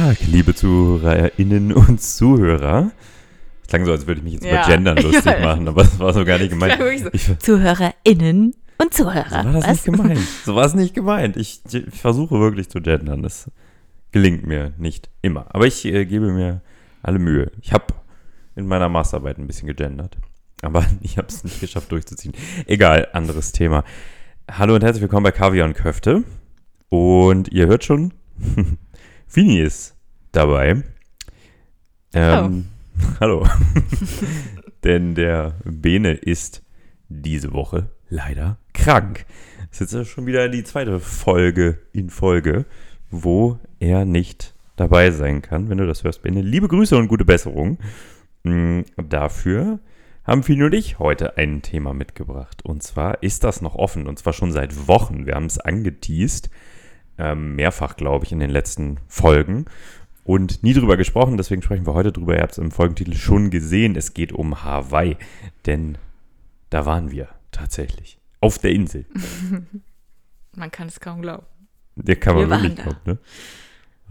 Tag, liebe ZuhörerInnen und Zuhörer. Es klang so, als würde ich mich jetzt Ja. über Gendern lustig Ja. machen, aber das war so gar nicht gemeint. So. Ich, so ZuhörerInnen und Zuhörer. war das was? nicht gemeint. So war es nicht gemeint. Ich, ich versuche wirklich zu gendern. Das gelingt mir nicht immer. Aber ich äh, gebe mir alle Mühe. Ich habe in meiner Masterarbeit ein bisschen gegendert. Aber ich habe es nicht geschafft durchzuziehen. Egal, anderes Thema. Hallo und herzlich willkommen bei Kaviar und Köfte. Und ihr hört schon, Fini ist dabei. Ähm, hallo. Denn der Bene ist diese Woche leider krank. Das ist jetzt schon wieder die zweite Folge in Folge, wo er nicht dabei sein kann. Wenn du das hörst, Bene, liebe Grüße und gute Besserung. Mm, Dafür haben Fini und ich heute ein Thema mitgebracht. Und zwar ist das noch offen. Und zwar schon seit Wochen. Wir haben es angeteased. Ähm, mehrfach, glaube ich, in den letzten Folgen. Und nie drüber gesprochen. Deswegen sprechen wir heute drüber. Ihr habt es im Folgentitel schon gesehen. Es geht um Hawaii. Denn da waren wir tatsächlich. Auf der Insel. Man kann es kaum glauben. Der kann man Wir wirklich glauben, ne?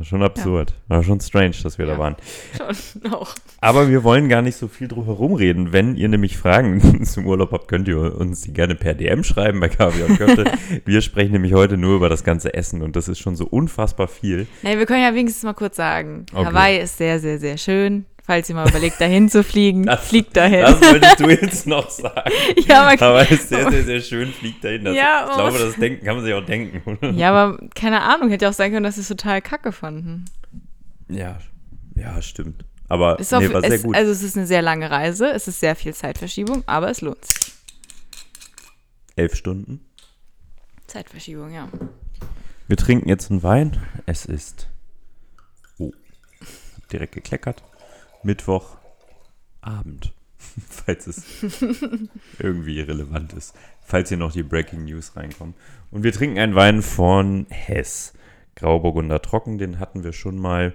Schon absurd. War schon strange, dass wir da Ja. waren. Schon auch. Aber wir wollen gar nicht so viel drum herum reden. Wenn ihr nämlich Fragen zum Urlaub habt, könnt ihr uns die gerne per DM schreiben bei Kaviar und Köfte. wir sprechen nämlich heute nur über das ganze Essen und das ist schon so unfassbar viel. Nee, wir können ja wenigstens mal kurz sagen, Okay. Hawaii ist sehr, sehr, sehr schön. Falls ihr mal überlegt, dahin zu fliegen, Das- fliegt dahin. Das wolltest du jetzt noch sagen. ja, man, Aber es ist sehr, sehr, sehr schön, fliegt dahin. Das, Ja, ich glaube, aber- das denken kann man sich auch denken. ja, aber keine Ahnung, hätte auch sein können, dass sie es total kacke fanden. Ja, ja, stimmt. Aber Ist auf, nee, war sehr es, gut. Also es ist eine sehr lange Reise, es ist sehr viel Zeitverschiebung, aber es lohnt sich. Elf Stunden. Zeitverschiebung, ja. Wir trinken jetzt einen Wein. Es ist. Oh, direkt gekleckert. Mittwochabend. Falls es irgendwie relevant ist. Falls hier noch die Breaking News reinkommen. Und wir trinken einen Wein von Hess. Grauburgunder Trocken. Den hatten wir schon mal.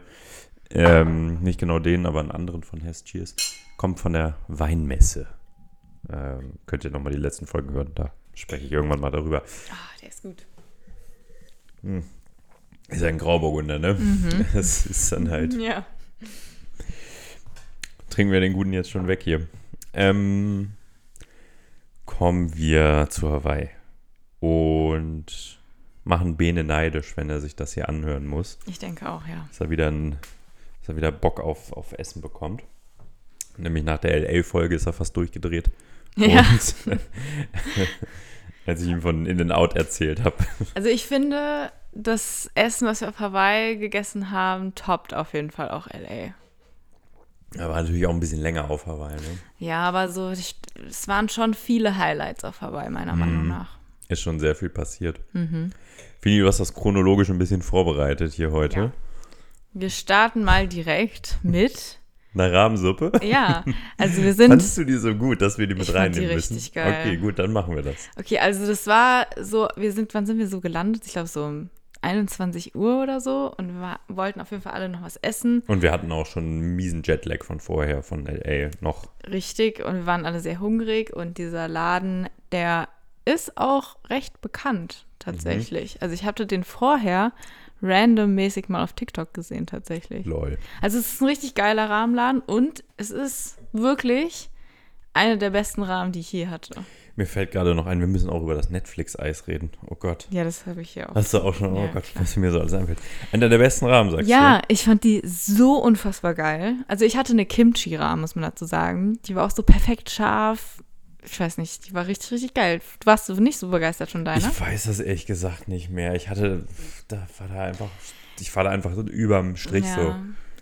Ähm, nicht genau den, aber einen anderen von Hess. Cheers. Kommt von der Weinmesse. Ähm, könnt ihr nochmal die letzten Folgen hören. Da spreche ich irgendwann mal darüber. Ah, der ist gut. Ist ja ein Grauburgunder, ne? Das ist dann halt. Ja. Trinken wir den guten jetzt schon weg hier. Ähm, kommen wir zu Hawaii. Und machen Bene neidisch, wenn er sich das hier anhören muss. Ich denke auch, ja. Dass er wieder, ein, dass er wieder Bock auf, auf Essen bekommt. Nämlich nach der LA-Folge ist er fast durchgedreht. Ja. Und als ich ihm von In and Out erzählt habe. Also ich finde, das Essen, was wir auf Hawaii gegessen haben, toppt auf jeden Fall auch LA. Er war natürlich auch ein bisschen länger auf Hawaii, ne? Ja, aber so, ich, es waren schon viele Highlights auf Hawaii, meiner Mhm. Meinung nach. Ist schon sehr viel passiert. Mhm. Fini, du hast das chronologisch ein bisschen vorbereitet hier heute. Ja. Wir starten mal direkt mit. Eine Rahmensuppe? Ja, also wir sind. Fandest du die so gut, dass wir die mit Ich die reinnehmen richtig müssen? geil. Okay, gut, dann machen wir das. Okay, also das war so, wir sind, wann sind wir so gelandet? Ich glaube so um 21 Uhr oder so und wir wollten auf jeden Fall alle noch was essen. Und wir hatten auch schon einen miesen Jetlag von vorher, von LA noch. Richtig, und wir waren alle sehr hungrig und dieser Laden, der ist auch recht bekannt tatsächlich. Also ich hatte den vorher randommäßig mal auf TikTok gesehen tatsächlich. Lol. Also es ist ein richtig geiler Rahmenladen und es ist wirklich eine der besten Rahmen, die ich je hatte. Mir fällt gerade noch ein, wir müssen auch über das Netflix-Eis reden. Oh Gott. Ja, das habe ich hier auch. Hast du auch schon, oh Ja, Gott, klar. was mir so alles einfällt. Einer der besten Rahmen, sagst Ja, ich fand die so unfassbar geil. Also ich hatte eine Kimchi-Rahmen, muss man dazu sagen. Die war auch so perfekt scharf. Ich weiß nicht, die war richtig, richtig geil. Du warst so nicht so begeistert von du? deiner? Ich weiß das ehrlich gesagt nicht mehr. Ich hatte, da war da einfach, ich war da einfach so überm Strich so.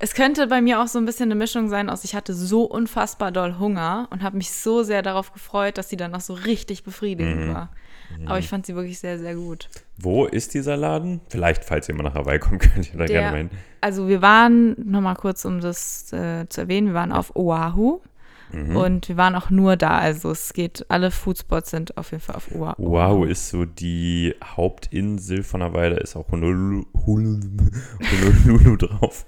Es könnte bei mir auch so ein bisschen eine Mischung sein aus, ich hatte so unfassbar doll Hunger und habe mich so sehr darauf gefreut, dass sie dann noch so richtig befriedigend Mhm. war. Aber ich fand sie wirklich sehr, sehr gut. Wo ist dieser Laden? Vielleicht, falls ihr mal nach Hawaii kommt, könnt ihr da gerne mal hin. also wir waren, nochmal kurz, um das äh, zu erwähnen, wir waren auf Oahu Mhm. und wir waren auch nur da. Also es geht, alle Foodspots sind auf jeden Fall auf Oahu. Oahu ist so die Hauptinsel von Hawaii, da ist auch Honolulu, Honolulu, Honolulu drauf.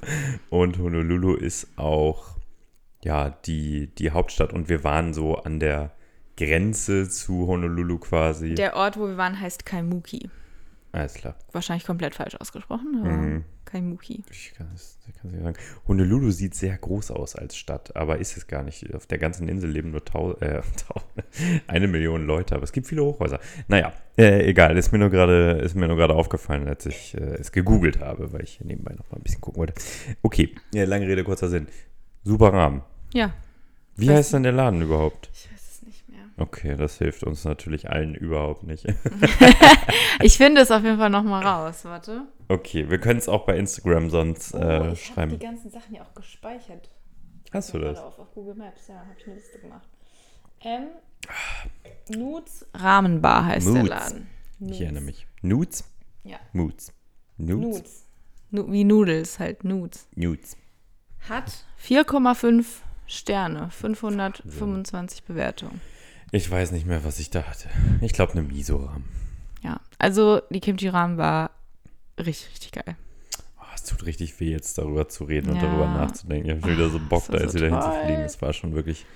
Und Honolulu ist auch ja, die, die Hauptstadt und wir waren so an der Grenze zu Honolulu quasi. Der Ort, wo wir waren, heißt Kaimuki. Alles klar. Wahrscheinlich komplett falsch ausgesprochen, aber Mhm. Kein Muki. Ich kann es nicht sagen. Honolulu sieht sehr groß aus als Stadt, aber ist es gar nicht. Auf der ganzen Insel leben nur tau äh, tau eine Million Leute, aber es gibt viele Hochhäuser. Naja, äh, egal, ist mir nur gerade ist mir nur gerade aufgefallen, als ich äh, es gegoogelt habe, weil ich nebenbei noch mal ein bisschen gucken wollte. Okay, ja, lange Rede, kurzer Sinn. Super Rahmen. Ja, Wie heißt denn der Laden überhaupt? ich weiß es nicht mehr. Okay, das hilft uns natürlich allen überhaupt nicht. Ich finde es auf jeden Fall nochmal raus. Warte. Okay, wir können es auch bei Instagram sonst Oh, äh, schreiben. ganzen Sachen ja auch gespeichert. Hast du das? Auf, auf Google Maps, ja, habe ich eine Liste gemacht. Ähm, Nudes Rahmenbar heißt der Moods. Laden. Ich erinnere mich. Nudes? Ja. Moods. Nudes? Nudes. Nu wie Nudels, halt Nudes. Nudes. Hat 4,5 Sterne, 525 Bewertungen. Ich weiß nicht mehr, was ich da hatte. Ich glaube, eine Miso-Rahmen. Ja, also die Kimchi Ramen war richtig, richtig geil. Oh, es tut richtig weh, jetzt darüber zu reden und Ja. darüber nachzudenken. Ich habe schon wieder so Bock, da jetzt so wieder toll. hinzufliegen. Es war schon wirklich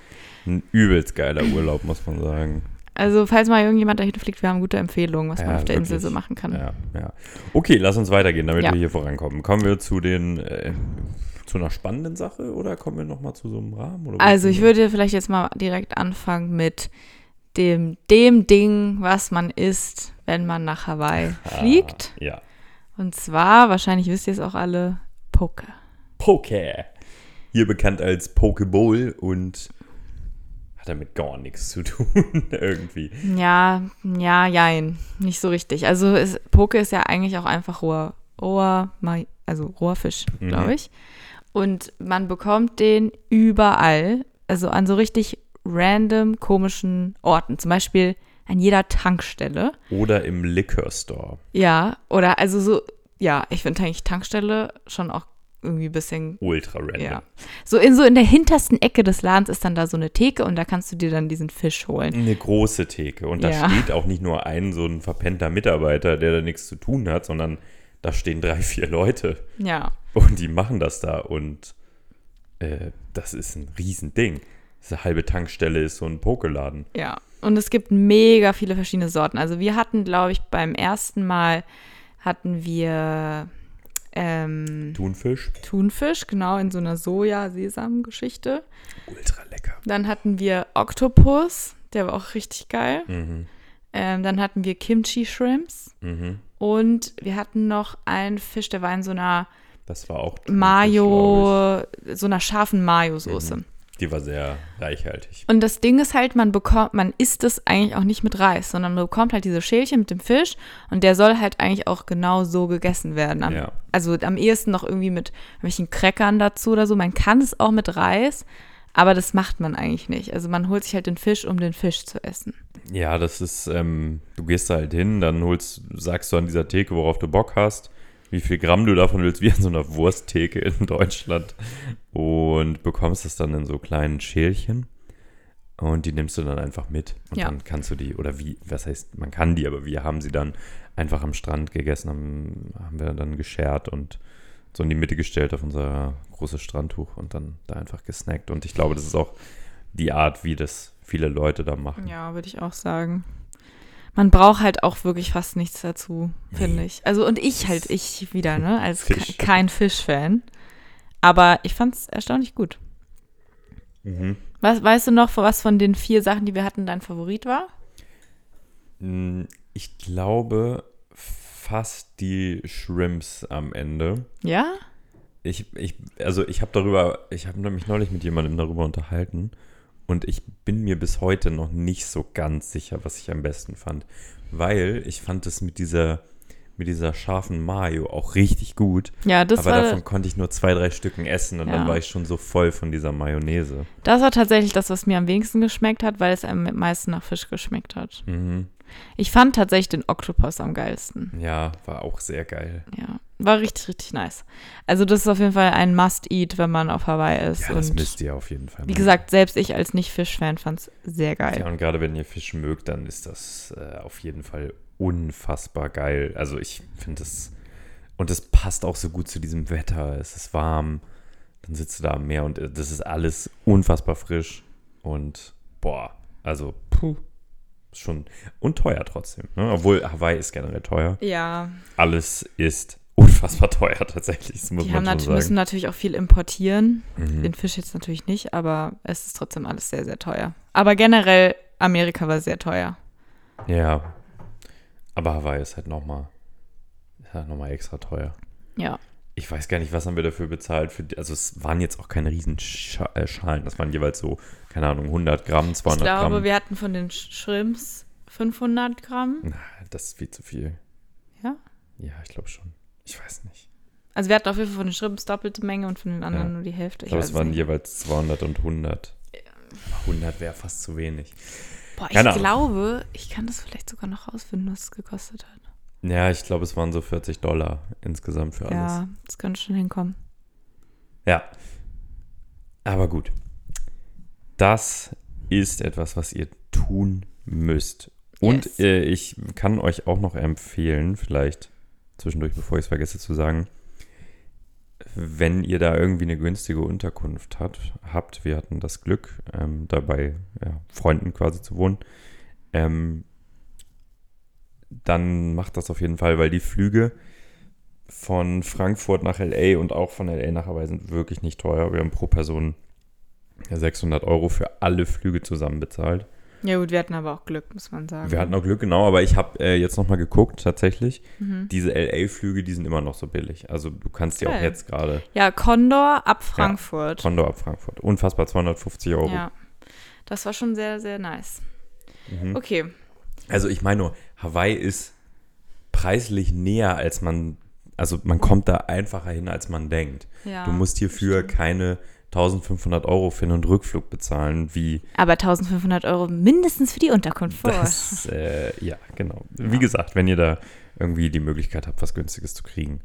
ein übelst geiler Urlaub, muss man sagen. Also, falls mal irgendjemand dahin fliegt, wir haben gute Empfehlungen, was man Ja, auf der Insel wirklich. so machen kann. Ja, ja. Okay, lass uns weitergehen, damit Ja. wir hier vorankommen. Kommen wir zu den äh, zu einer spannenden Sache oder kommen wir nochmal zu so einem Rahmen? Oder Also, ich würde vielleicht jetzt mal direkt anfangen mit dem, dem Ding, was man isst, wenn man nach Hawaii fliegt. Ah, ja. Und zwar, wahrscheinlich wisst ihr es auch alle, Poke. Poke. Hier bekannt als Pokeball und hat damit gar nichts zu tun, irgendwie. Ja, ja, jein. Nicht so richtig. Also es, Poke ist ja eigentlich auch einfach roher, roher, also roher Fisch, Mhm. glaube ich. Und man bekommt den überall, also an so richtig random komischen Orten. Zum Beispiel an jeder Tankstelle. Oder im Liquor Store. Ja, oder also so, ja, ich finde eigentlich Tankstelle schon auch irgendwie ein bisschen Ultra random. Ja. So in so in der hintersten Ecke des Ladens ist dann da so eine Theke und da kannst du dir dann diesen Fisch holen. Eine große Theke. Und da Ja. steht auch nicht nur ein so ein verpennter Mitarbeiter, der da nichts zu tun hat, sondern da stehen drei, vier Leute. Ja. Und die machen das da. Und äh, das ist ein Riesending. Diese halbe Tankstelle ist so ein Pokeladen. Ja. Und es gibt mega viele verschiedene Sorten. Also wir hatten, glaube ich, beim ersten Mal hatten wir ähm, Thunfisch. Thunfisch, genau, in so einer Soja-Sesam-Geschichte. Ultra lecker. Dann hatten wir Oktopus, der war auch richtig geil. Mhm. Ähm, dann hatten wir Kimchi-Shrimps. Mhm. Und wir hatten noch einen Fisch, der war in so einer Das war auch Mayo, so einer scharfen Mayo-Soße. ich. Die war sehr reichhaltig. Und das Ding ist halt, man bekommt, man isst es eigentlich auch nicht mit Reis, sondern man bekommt halt diese Schälchen mit dem Fisch und der soll halt eigentlich auch genau so gegessen werden. Am, Ja. Also am ehesten noch irgendwie mit welchen Crackern dazu oder so. Man kann es auch mit Reis, aber das macht man eigentlich nicht. Also man holt sich halt den Fisch, um den Fisch zu essen. Ja, das ist, ähm, du gehst da halt hin, dann holst, sagst du an dieser Theke, worauf du Bock hast, wie viel Gramm du davon willst, wie an so einer Wursttheke in Deutschland und bekommst es dann in so kleinen Schälchen und die nimmst du dann einfach mit und Ja. dann kannst du die, oder wie, was heißt, man kann die, aber wir haben sie dann einfach am Strand gegessen, haben, haben wir dann geschert und so in die Mitte gestellt auf unser großes Strandtuch und dann da einfach gesnackt und ich glaube, das ist auch die Art, wie das viele Leute da machen. Ja, würde ich auch sagen. Man braucht halt auch wirklich fast nichts dazu, finde ich. Also und ich halt, ich wieder, ne, als Fisch. kein Fischfan. Aber ich fand es erstaunlich gut. Mhm. Was, weißt du noch, was von den vier Sachen, die wir hatten, dein Favorit war? Mm, Ich glaube fast die Shrimps am Ende. Ja? Ich, ich, also ich habe darüber, ich habe mich neulich mit jemandem darüber unterhalten und ich bin mir bis heute noch nicht so ganz sicher, was ich am besten fand. Weil ich fand es mit dieser, mit dieser scharfen Mayo auch richtig gut. Ja, das aber war, davon konnte ich nur zwei, drei Stücken essen und Ja. dann war ich schon so voll von dieser Mayonnaise. das war tatsächlich das, was mir am wenigsten geschmeckt hat, weil es am meisten nach Fisch geschmeckt hat. Mhm. Ich fand tatsächlich den Oktopus am geilsten. Ja, war auch sehr geil. Ja, war richtig, richtig nice. Also das ist auf jeden Fall ein Must-Eat, wenn man auf Hawaii ist. Ja, das müsst ihr auf jeden Fall wie machen. gesagt, selbst ich als Nicht-Fisch-Fan fand es sehr geil. Ja, und gerade wenn ihr Fisch mögt, dann ist das äh, auf jeden Fall unfassbar geil. Also ich finde es, und es passt auch so gut zu diesem Wetter. Es ist warm, dann sitzt du da am Meer und äh, das ist alles unfassbar frisch. Und boah, also puh, Schon und teuer trotzdem. Ne? Obwohl Hawaii ist generell teuer. Ja, Alles ist unfassbar teuer tatsächlich. Das muss die man haben schon müssen natürlich auch viel importieren. Mhm. Den Fisch jetzt natürlich nicht, aber es ist trotzdem alles sehr, sehr teuer. Aber generell, Amerika war sehr teuer. Ja. Aber Hawaii ist halt nochmal halt noch mal extra teuer. Ja. Ich weiß gar nicht, was haben wir dafür bezahlt. Für, also es waren jetzt auch keine riesen äh, Schalen. Das waren jeweils so, keine Ahnung, 100 Gramm, 200 Ich glaube, Gramm. wir hatten von den Shrimps 500 Gramm. Na, das ist viel zu viel. Ja. Ja, ich glaube schon. Ich weiß nicht. Also wir hatten auf jeden Fall von den Shrimps doppelte Menge und von den anderen Ja. nur die Hälfte. Ich Ich glaube, es waren nicht. jeweils 200 und 100. 100 wäre fast zu wenig. Boah, ich keine Ahnung. glaube, ich kann das vielleicht sogar noch rausfinden, was es gekostet hat. Ja, ich glaube, es waren so 40 Dollar insgesamt für alles. Ja, das könnte schon hinkommen. Ja. Aber gut. Das ist etwas, was ihr tun müsst. Und Yes. äh, ich kann euch auch noch empfehlen, vielleicht zwischendurch, bevor ich es vergesse zu sagen, wenn ihr da irgendwie eine günstige Unterkunft hat, habt, wir hatten das Glück, ähm, dabei ja, Freunden quasi zu wohnen, ähm, dann macht das auf jeden Fall, weil die Flüge von Frankfurt nach LA und auch von LA nach Hawaii sind wirklich nicht teuer. Wir haben pro Person ja, 600 Euro für alle Flüge zusammen bezahlt. Ja gut, wir hatten aber auch Glück, muss man sagen. Wir hatten auch Glück, genau, aber ich habe äh, jetzt nochmal geguckt, tatsächlich. Mhm. Diese LA-Flüge, die sind immer noch so billig. Also du kannst die auch Geil. jetzt gerade Ja, Condor ab Frankfurt. Condor ab Frankfurt. Unfassbar 250 Euro. Ja, das war schon sehr, sehr nice. Mhm. Okay, Also ich meine nur, Hawaii ist preislich näher, als man, also man kommt da einfacher hin, als man denkt. ja. du musst hierfür keine 1500 Euro für einen Rückflug bezahlen, wie Aber 1500 Euro mindestens für die Unterkunft vor. das, äh, ja, genau. Wie gesagt, wenn ihr da irgendwie die Möglichkeit habt, was Günstiges zu kriegen,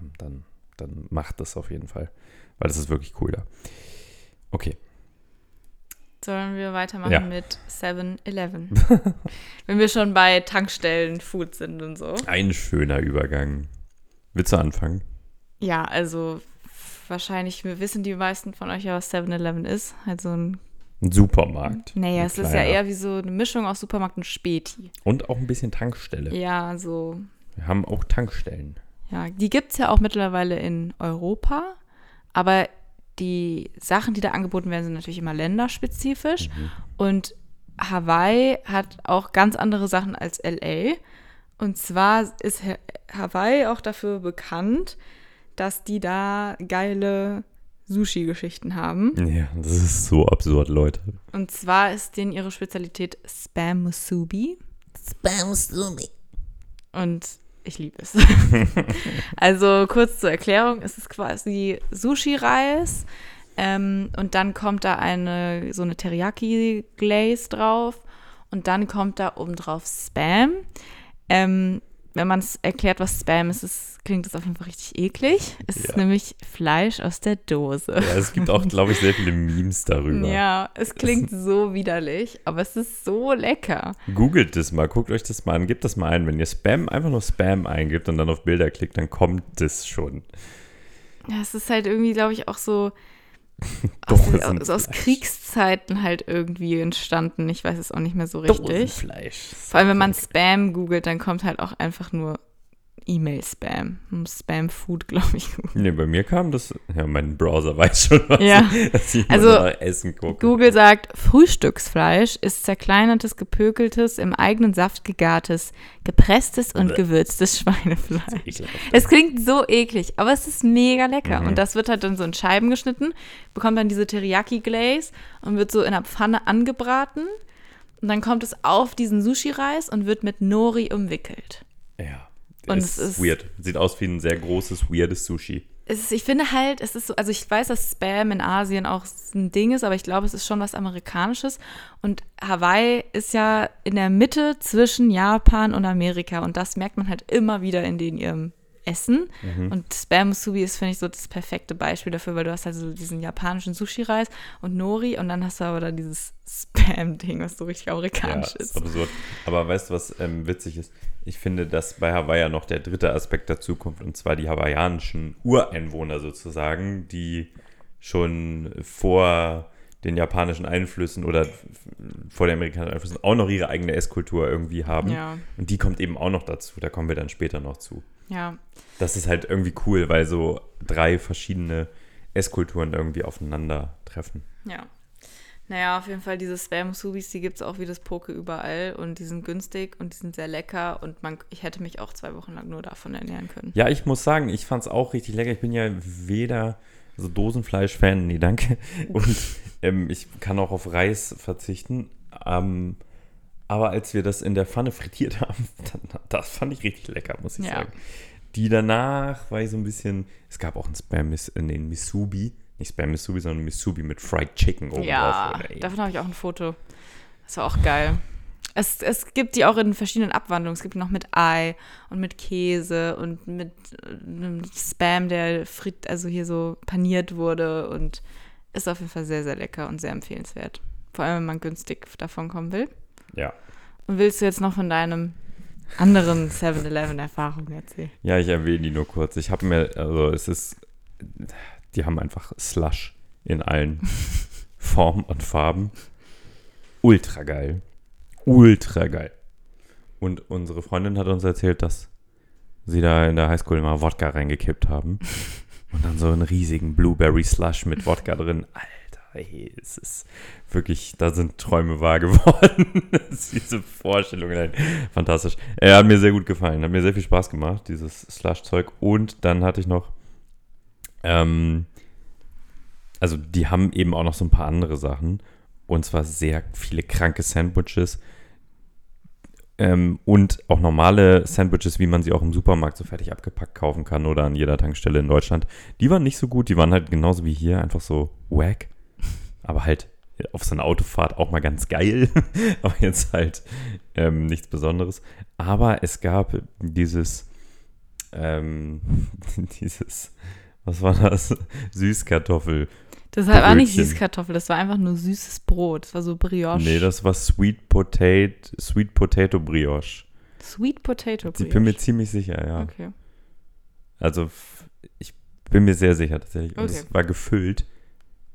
ähm, dann, dann macht das auf jeden Fall, weil das ist wirklich cool da. Okay, Sollen wir weitermachen Ja. mit 7-Eleven? Wenn wir schon bei Tankstellen, Food sind und so. ein schöner Übergang. Willst du anfangen? Ja, also wahrscheinlich wissen die meisten von euch ja, was 7-Eleven ist. Halt so ein, Ein Supermarkt. naja, Ein es ist ja kleiner. eher wie so eine Mischung aus Supermarkt und Späti. Und auch ein bisschen Tankstelle. Ja, so, Wir haben auch Tankstellen. ja, die gibt es ja auch mittlerweile in Europa, aber die Sachen, die da angeboten werden, sind natürlich immer länderspezifisch. Und Hawaii hat auch ganz andere Sachen als LA. Und zwar ist Ha- Hawaii auch dafür bekannt, dass die da geile Sushi-Geschichten haben. Ja, das ist so absurd, Leute. Und zwar ist denen ihre Spezialität Spam Musubi. Spam Sumi. Und ich liebe es. also kurz zur Erklärung, es ist quasi Sushi-Reis ähm, und dann kommt da eine so eine Teriyaki-Glaze drauf und dann kommt da obendrauf Spam. Ähm, wenn man es erklärt, was Spam ist, ist, klingt es auf jeden Fall richtig eklig. Es ist Ja. nämlich Fleisch aus der Dose. Ja, es gibt auch, glaube ich, sehr viele Memes darüber. Ja, es klingt so widerlich, aber es ist so lecker. Googelt das mal, guckt euch das mal an, gebt das mal ein. Wenn ihr Spam, einfach nur Spam eingibt und dann auf Bilder klickt, dann kommt das schon. Ja, es ist halt irgendwie, glaube ich, auch so Dosenfleisch. aus, aus Kriegszeiten halt irgendwie entstanden. Ich weiß es auch nicht mehr so richtig. Dosenfleisch. Vor allem, wenn man Spam googelt, dann kommt halt auch einfach nur E-Mail-Spam. Spam-Food, glaube ich. Nee, bei mir kam das, ja, mein Browser weiß schon, was Ja. dass ich Also, Essen gucke. Google sagt, Frühstücksfleisch ist zerkleinertes, gepökeltes, im eigenen Saft gegartes, gepresstes und gewürztes Schweinefleisch. Es klingt so eklig, aber es ist mega lecker. Mhm. Und das wird halt dann so in Scheiben geschnitten, bekommt dann diese Teriyaki-Glaze und wird so in der Pfanne angebraten. Und dann kommt es auf diesen Sushi-Reis und wird mit Nori umwickelt. Ja. Und es es ist ist- weird. Sieht aus wie ein sehr großes, weirdes Sushi. Ist, ich finde halt, es ist so, also ich weiß, dass Spam in Asien auch ein Ding ist, aber ich glaube, es ist schon was Amerikanisches. Und Hawaii ist ja in der Mitte zwischen Japan und Amerika und das merkt man halt immer wieder in den ihrem Essen. Und Spam Musubi ist, finde ich, so das perfekte Beispiel dafür, weil du hast halt so diesen japanischen Sushi-Reis und Nori und dann hast du aber da dieses Spam-Ding, was so richtig Ja, amerikanisch ist ist. absurd. Aber weißt du, was ähm, witzig ist? Ich finde, dass bei Hawaii ja noch der dritte Aspekt dazu kommt, und zwar die hawaiianischen Ureinwohner sozusagen, die schon vor den japanischen Einflüssen oder vor den amerikanischen Einflüssen auch noch ihre eigene Esskultur irgendwie haben. Ja, Und die kommt eben auch noch dazu. Da kommen wir dann später noch zu. ja. Das ist halt irgendwie cool, weil so drei verschiedene Esskulturen irgendwie aufeinandertreffen. Ja. Naja, auf jeden Fall diese Spam-Subis, die gibt es auch wie das Poke überall und die sind günstig und die sind sehr lecker und man, ich hätte mich auch zwei Wochen lang nur davon ernähren können. Ja, ich muss sagen, ich fand es auch richtig lecker. Ich bin ja weder so Dosenfleisch-Fan, nee, danke. Und ähm, ich kann auch auf Reis verzichten. Ähm, aber als wir das in der Pfanne frittiert haben, dann, das fand ich richtig lecker, muss ich Ja. sagen. Die danach war ich so ein bisschen, es gab auch ein Spam, in den Misubi, nicht Spam Misubi, sondern Misubi mit Fried Chicken oben Ja, drauf. Ey. davon habe ich auch ein Foto. Das war auch geil. Es, es gibt die auch in verschiedenen Abwandlungen. Es gibt noch mit Ei und mit Käse und mit äh, einem Spam, der frit, also hier so paniert wurde und ist auf jeden Fall sehr, sehr lecker und sehr empfehlenswert. Vor allem, wenn man günstig davon kommen will. ja. Und willst du jetzt noch von deinem anderen 7-Eleven-Erfahrung erzählen? Ja, ich erwähne die nur kurz. Ich habe mir, also es ist, die haben einfach Slush in allen Formen und Farben. Ultra geil. Ultra geil. Und unsere Freundin hat uns erzählt, dass sie da in der Highschool immer Wodka reingekippt haben. Und dann so einen riesigen Blueberry Slush mit Wodka drin. Alter, ey, es ist wirklich, da sind Träume wahr geworden. Diese Vorstellung, nein, fantastisch. Er hat mir sehr gut gefallen, hat mir sehr viel Spaß gemacht, dieses Slush-Zeug. Und dann hatte ich noch, ähm, also die haben eben auch noch so ein paar andere Sachen. Und zwar sehr viele kranke Sandwiches. Ähm, und auch normale Sandwiches, wie man sie auch im Supermarkt so fertig abgepackt kaufen kann oder an jeder Tankstelle in Deutschland. Die waren nicht so gut, die waren halt genauso wie hier, einfach so wack. Aber halt auf so einer Autofahrt auch mal ganz geil. Aber jetzt halt ähm, nichts Besonderes. Aber es gab dieses, ähm, dieses, was war das? Süßkartoffel. Das war auch nicht Brötchen. Süßkartoffel, das war einfach nur süßes Brot. Das war so Brioche. Nee, das war Sweet Potato, Sweet Potato Brioche. Sweet Potato Ich Brioche. bin mir ziemlich sicher, ja. Okay. Also ich bin mir sehr sicher tatsächlich. Und Okay. es war gefüllt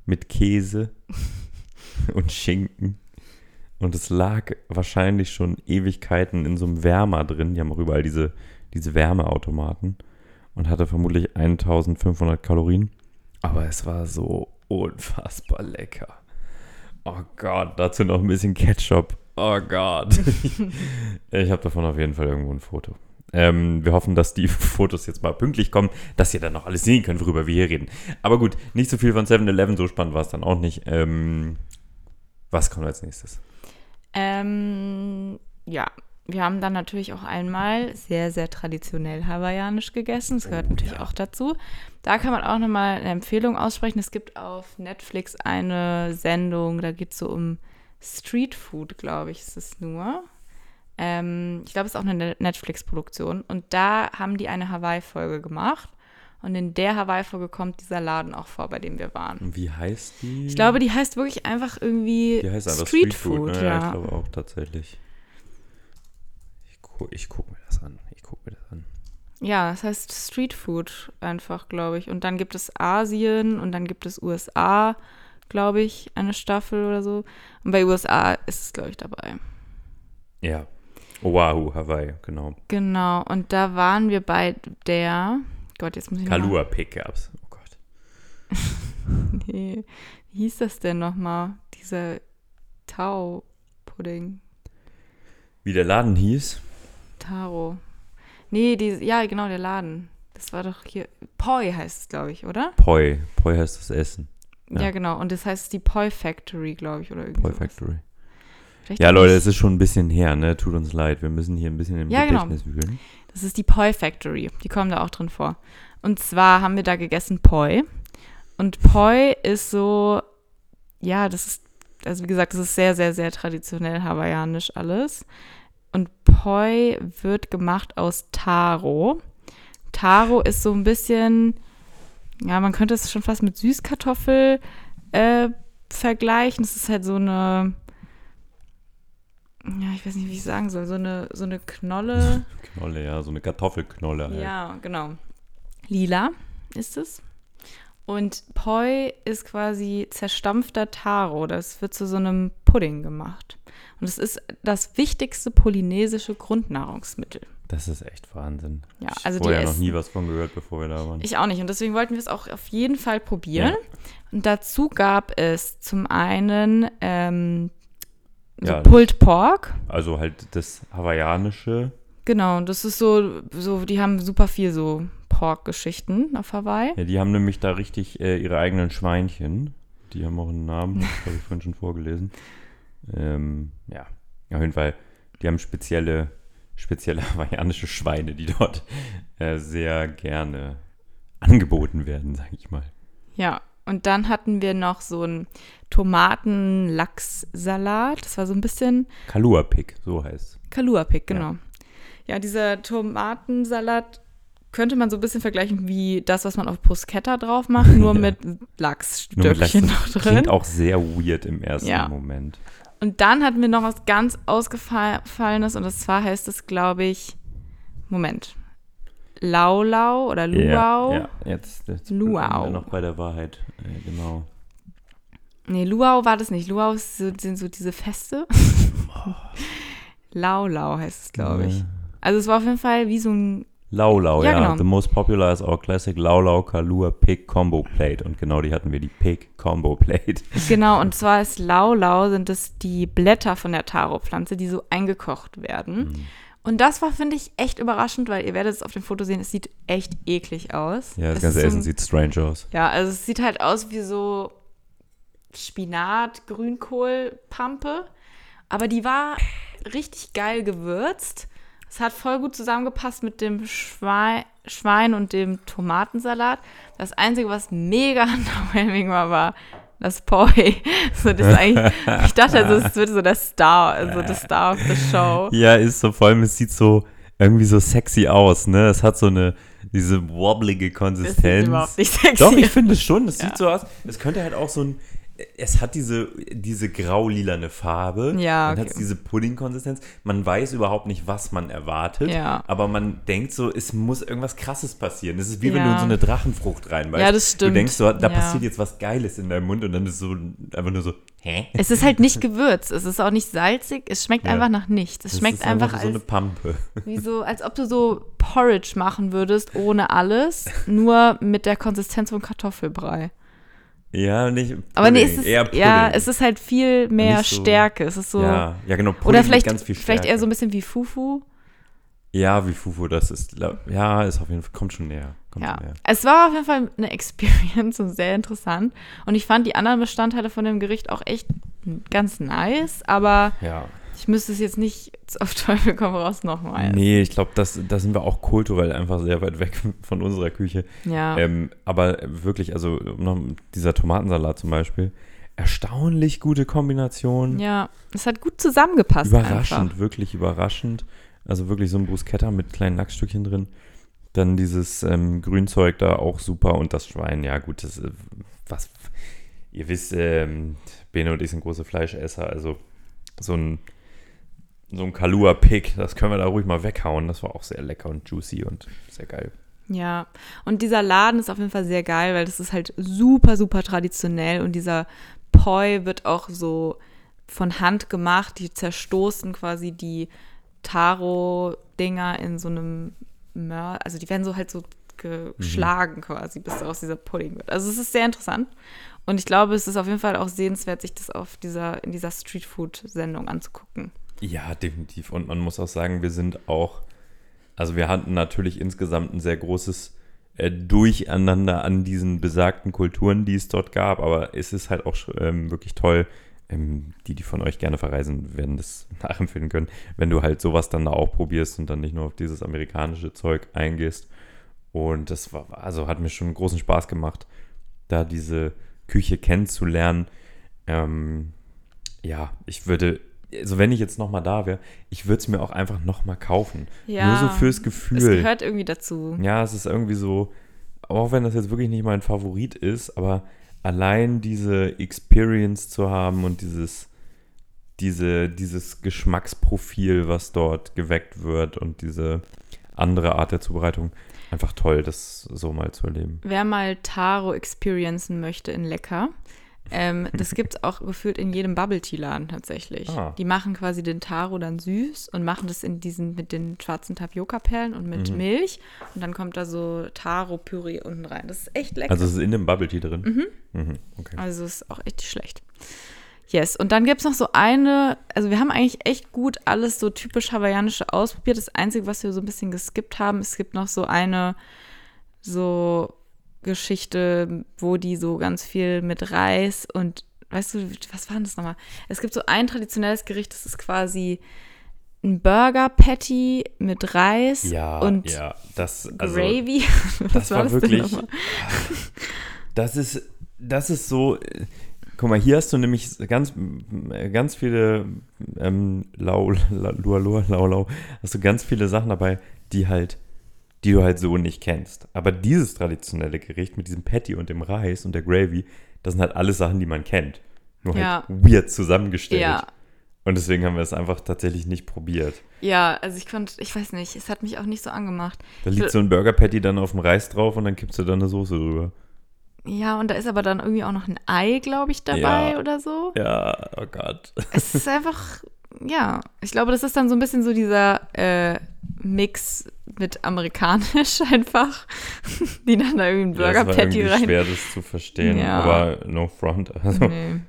mit Käse und Schinken. Und es lag wahrscheinlich schon Ewigkeiten in so einem Wärmer drin. Die haben auch überall diese, diese Wärmeautomaten. Und hatte vermutlich 1500 Kalorien. Aber es war so unfassbar lecker. Oh Gott, dazu noch ein bisschen Ketchup. Oh Gott. ich habe davon auf jeden Fall irgendwo ein Foto. Ähm, wir hoffen, dass die Fotos jetzt mal pünktlich kommen, dass ihr dann noch alles sehen könnt, worüber wir hier reden. Aber gut, nicht so viel von 7-Eleven, so spannend war es dann auch nicht. Ähm, was kommt als nächstes? Ähm, ja, wir haben dann natürlich auch einmal sehr, sehr traditionell hawaiianisch gegessen. Das gehört Oh, natürlich ja. auch dazu. Da kann man auch nochmal eine Empfehlung aussprechen. Es gibt auf Netflix eine Sendung, da geht es so um Street Food, glaube ich, ist es nur. Ähm, ich glaube, es ist auch eine Ne- Netflix-Produktion. Und da haben die eine Hawaii-Folge gemacht. Und in der Hawaii-Folge kommt dieser Laden auch vor, bei dem wir waren. Und Wie heißt die? Ich glaube, die heißt wirklich einfach irgendwie die heißt einfach Street, Street Food. Food. ne? ja. ich glaube auch tatsächlich. Ich, gu ich gucke mir das an. Ich gucke mir das an. Ja, das heißt Street Food einfach, glaube ich. Und dann gibt es Asien und dann gibt es USA, glaube ich, eine Staffel oder so. Und bei USA ist es, glaube ich, dabei. Ja. Oahu, Hawaii, genau. Genau. Und da waren wir bei der. Gott, jetzt muss ich Kalua Pickups. Oh Gott. Nee. Wie hieß das denn nochmal? Dieser Tau-Pudding. Wie der Laden hieß? Taro. Nee, die, ja, genau, der Laden. Das war doch hier. Poi heißt es, glaube ich, oder? Poi. Poi heißt das Essen. Ja. Ja. genau. Und das heißt die Poi Factory, glaube ich, oder irgendwie. Poi. Factory. Vielleicht Ja, Leute, es ist schon ein bisschen her, ne? Tut uns leid. Wir müssen hier ein bisschen im Ja, genau. Gedächtnis wühlen. Das ist die Poi Factory. Die kommen da auch drin vor. Und zwar haben wir da gegessen Poi. Und Poi ist so, ja, das ist, also wie gesagt, das ist sehr, sehr, sehr traditionell hawaiianisch alles. Poi wird gemacht aus Taro. Taro ist so ein bisschen, ja, man könnte es schon fast mit Süßkartoffel äh, vergleichen. Das ist halt so eine, ja, ich weiß nicht, wie ich sagen soll, so eine, so eine Knolle. Knolle, ja, so eine Kartoffelknolle halt. Ja, genau. Lila ist es. Und Poi ist quasi zerstampfter Taro. Das wird zu so einem Pudding gemacht. Und es ist das wichtigste polynesische Grundnahrungsmittel. Das ist echt Wahnsinn. Ja, ich also die vorher noch essen- nie was von gehört, bevor wir da waren. Ich auch nicht. Und deswegen wollten wir es auch auf jeden Fall probieren. Ja. Und dazu gab es zum einen ähm, so Ja, Pulled Pork. also halt das hawaiianische. Genau, das ist so, so, die haben super viel so Pork-Geschichten auf Hawaii. Ja, die haben nämlich da richtig äh, ihre eigenen Schweinchen. Die haben auch einen Namen, das habe ich vorhin schon vorgelesen. Ähm, ja, auf jeden Fall. Die haben spezielle, spezielle hawaiianische Schweine, die dort äh, sehr gerne angeboten werden, sage ich mal. Ja, und dann hatten wir noch so einen Tomaten-Lachs-Salat. Das war so ein bisschen Kalua-Pig, so heißt Kaluapik, genau. Ja. dieser Tomatensalat könnte man so ein bisschen vergleichen wie das, was man auf Bruschetta drauf macht, nur Ja. mit Nur mit Lachsstückchen Lachs. noch Das drin. Klingt auch sehr weird im ersten Ja. Moment. Und dann hatten wir noch was ganz Ausgefallenes und das zwar heißt es, glaube ich, Moment, Laulau oder Luau. Ja, ja jetzt, jetzt Luau. sind wir noch bei der Wahrheit. Äh, genau. Nee, Luau war das nicht. Luau sind so diese Feste. Laulau heißt es, glaube ich. Also es war auf jeden Fall wie so ein, Laulau, Ja, ja. genau. The most popular is our classic Laulau Kalua Pig Combo Plate. Und genau die hatten wir, die Pig Combo Plate. genau, und zwar ist Laulau, sind es die Blätter von der Taro-Pflanze, die so eingekocht werden. Mhm. Und das war, finde ich, echt überraschend, weil ihr werdet es auf dem Foto sehen, es sieht echt eklig aus. Ja, das Es ganze so Essen ein- sieht strange aus. Ja, also es sieht halt aus wie so Spinat, Grünkohl, Pampe. Aber die war richtig geil gewürzt. Es hat voll gut zusammengepasst mit dem Schwein, Schwein und dem Tomatensalat. Das Einzige, was mega underwhelming war, war das Poi. So, das ist eigentlich, ich dachte, also, es wird so der Star, also der Star of the Show. Ja, ist so, vor allem, es sieht so irgendwie so sexy aus, ne? Es hat so eine, diese wobblige Das Konsistenz. sieht überhaupt nicht sexy Doch, ich finde es schon. Es Ja. sieht so aus. Es könnte halt auch so ein. Es hat diese, diese grau-lilane Farbe. Ja, Dann hat okay. es diese Pudding-Konsistenz. Man weiß überhaupt nicht, was man erwartet. Ja. Aber man denkt so, es muss irgendwas Krasses passieren. Es ist wie wenn du Ja. in so eine Drachenfrucht reinbeißt. Ja, das Du stimmt. denkst so, da Ja. passiert jetzt was Geiles in deinem Mund und dann ist so einfach nur so, hä? Es ist halt nicht gewürzt, es ist auch nicht salzig, es schmeckt Ja. einfach nach nichts. Es Das schmeckt ist einfach, so als, eine Pampe. wie so, als ob du so Porridge machen würdest, ohne alles, nur mit der Konsistenz von Kartoffelbrei. Ja, nicht Pudding, Aber nee, es ist, eher Pudding. ja, es ist halt viel mehr so- Stärke. Es ist so, ja, ja, genau. Pudding oder vielleicht, ganz viel vielleicht eher Stärke. so ein bisschen wie Fufu. Ja, wie Fufu das ist. Ja, ist auf jeden Fall, kommt schon näher. Kommt Ja, schon näher. es war auf jeden Fall eine Experience und sehr interessant. Und ich fand die anderen Bestandteile von dem Gericht auch echt ganz nice, aber Ja. Ich müsste es jetzt nicht auf Teufel komm raus nochmal. Nee, ich glaube, das, da sind wir auch kulturell einfach sehr weit weg von unserer Küche. Ja. Ähm, aber wirklich, also dieser Tomatensalat zum Beispiel, erstaunlich gute Kombination. Ja, es hat gut zusammengepasst. überraschend, Einfach. wirklich überraschend. Also wirklich so ein Bruschetta mit kleinen Lachsstückchen drin. Dann dieses ähm, Grünzeug da auch super und das Schwein, ja gut, das äh, was ihr wisst, ähm, Bene und ich sind große Fleischesser, also so ein so ein Kalua Pig, das können wir da ruhig mal weghauen. Das war auch sehr lecker und juicy und sehr geil. Ja, und dieser Laden ist auf jeden Fall sehr geil, weil das ist halt super, super traditionell und dieser Poi wird auch so von Hand gemacht. Die zerstoßen quasi die Taro-Dinger in so einem Mör, also die werden so halt so geschlagen quasi, bis aus dieser Pudding wird. Also es ist sehr interessant und ich glaube, es ist auf jeden Fall auch sehenswert, sich das auf dieser, in dieser Streetfood-Sendung anzugucken. Ja, definitiv. Und man muss auch sagen, wir sind auch, also wir hatten natürlich insgesamt ein sehr großes äh, Durcheinander an diesen besagten Kulturen, die es dort gab. Aber es ist halt auch ähm, wirklich toll, ähm, die, die von euch gerne verreisen, werden das nachempfinden können, wenn du halt sowas dann da auch probierst und dann nicht nur auf dieses amerikanische Zeug eingehst. Und das war, also hat mir schon großen Spaß gemacht, da diese Küche kennenzulernen. Ähm, ja, ich würde, also wenn ich jetzt nochmal da wäre, ich würde es mir auch einfach nochmal kaufen. Nur so fürs Es Gefühl. gehört irgendwie dazu. Ja, es ist irgendwie so, auch wenn das jetzt wirklich nicht mein Favorit ist, aber allein diese Experience zu haben und dieses, diese, dieses Geschmacksprofil, was dort geweckt wird und diese andere Art der Zubereitung, einfach toll, das so mal zu erleben. Wer mal Taro experiencen möchte in Lecker, ähm, das gibt es auch gefühlt in jedem Bubble Tea Laden tatsächlich. Ah. Die machen quasi den Taro dann süß und machen das in diesen mit den schwarzen Tapioca-Perlen und mit Mhm. Milch. Und dann kommt da so Taro-Püree unten rein. Das ist echt lecker. Also es ist in dem Bubble Tea drin? Mhm. Okay. Also ist auch echt schlecht. Yes, und dann gibt es noch so eine, also wir haben eigentlich echt gut alles so typisch hawaiianische ausprobiert. Das Einzige, was wir so ein bisschen geskippt haben, es gibt noch so eine so Geschichte, wo die so ganz viel mit Reis und, weißt du, was war denn das nochmal? Es gibt so ein traditionelles Gericht, das ist quasi ein Burger Patty mit Reis Ja, und ja, das, also, Gravy. Was das war denn wirklich, nochmal? das ist, das ist so, guck mal, hier hast du nämlich ganz, ganz viele, ähm, lau, lau, lau, lau, lau, lau, hast du ganz viele Sachen dabei, die halt, die du halt so nicht kennst. Aber dieses traditionelle Gericht mit diesem Patty und dem Reis und der Gravy, das sind halt alles Sachen, die man kennt. Nur Ja. halt weird zusammengestellt. Ja. Und deswegen haben wir es einfach tatsächlich nicht probiert. Ja, also ich konnte, ich weiß nicht, es hat mich auch nicht so angemacht. Da liegt so ein Burger Patty dann auf dem Reis drauf und dann kippst du da eine Soße drüber. Ja, und da ist aber dann irgendwie auch noch ein Ei, glaube ich, dabei Ja. oder so. Ja, oh Gott. Es ist einfach, ja, ich glaube, das ist dann so ein bisschen so dieser äh, Mix mit amerikanisch einfach, die dann da irgendwie ein Burger Patty rein. schwer, das zu verstehen, Ja. aber no front. Also, Nee,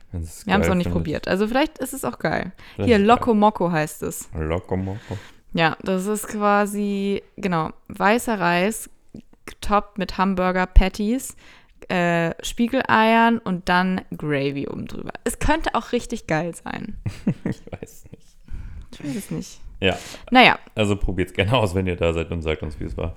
wir haben es auch nicht probiert. Also vielleicht ist es auch geil. Vielleicht Hier, Loco Moco heißt es. Loco Moco. Ja, das ist quasi, genau, weißer Reis, getoppt mit Hamburger Patties, äh, Spiegeleiern und dann Gravy oben drüber. Es könnte auch richtig geil sein. Ich weiß nicht. Ich weiß es nicht. Ja, Naja, also probiert es gerne aus, wenn ihr da seid und sagt uns, wie es war.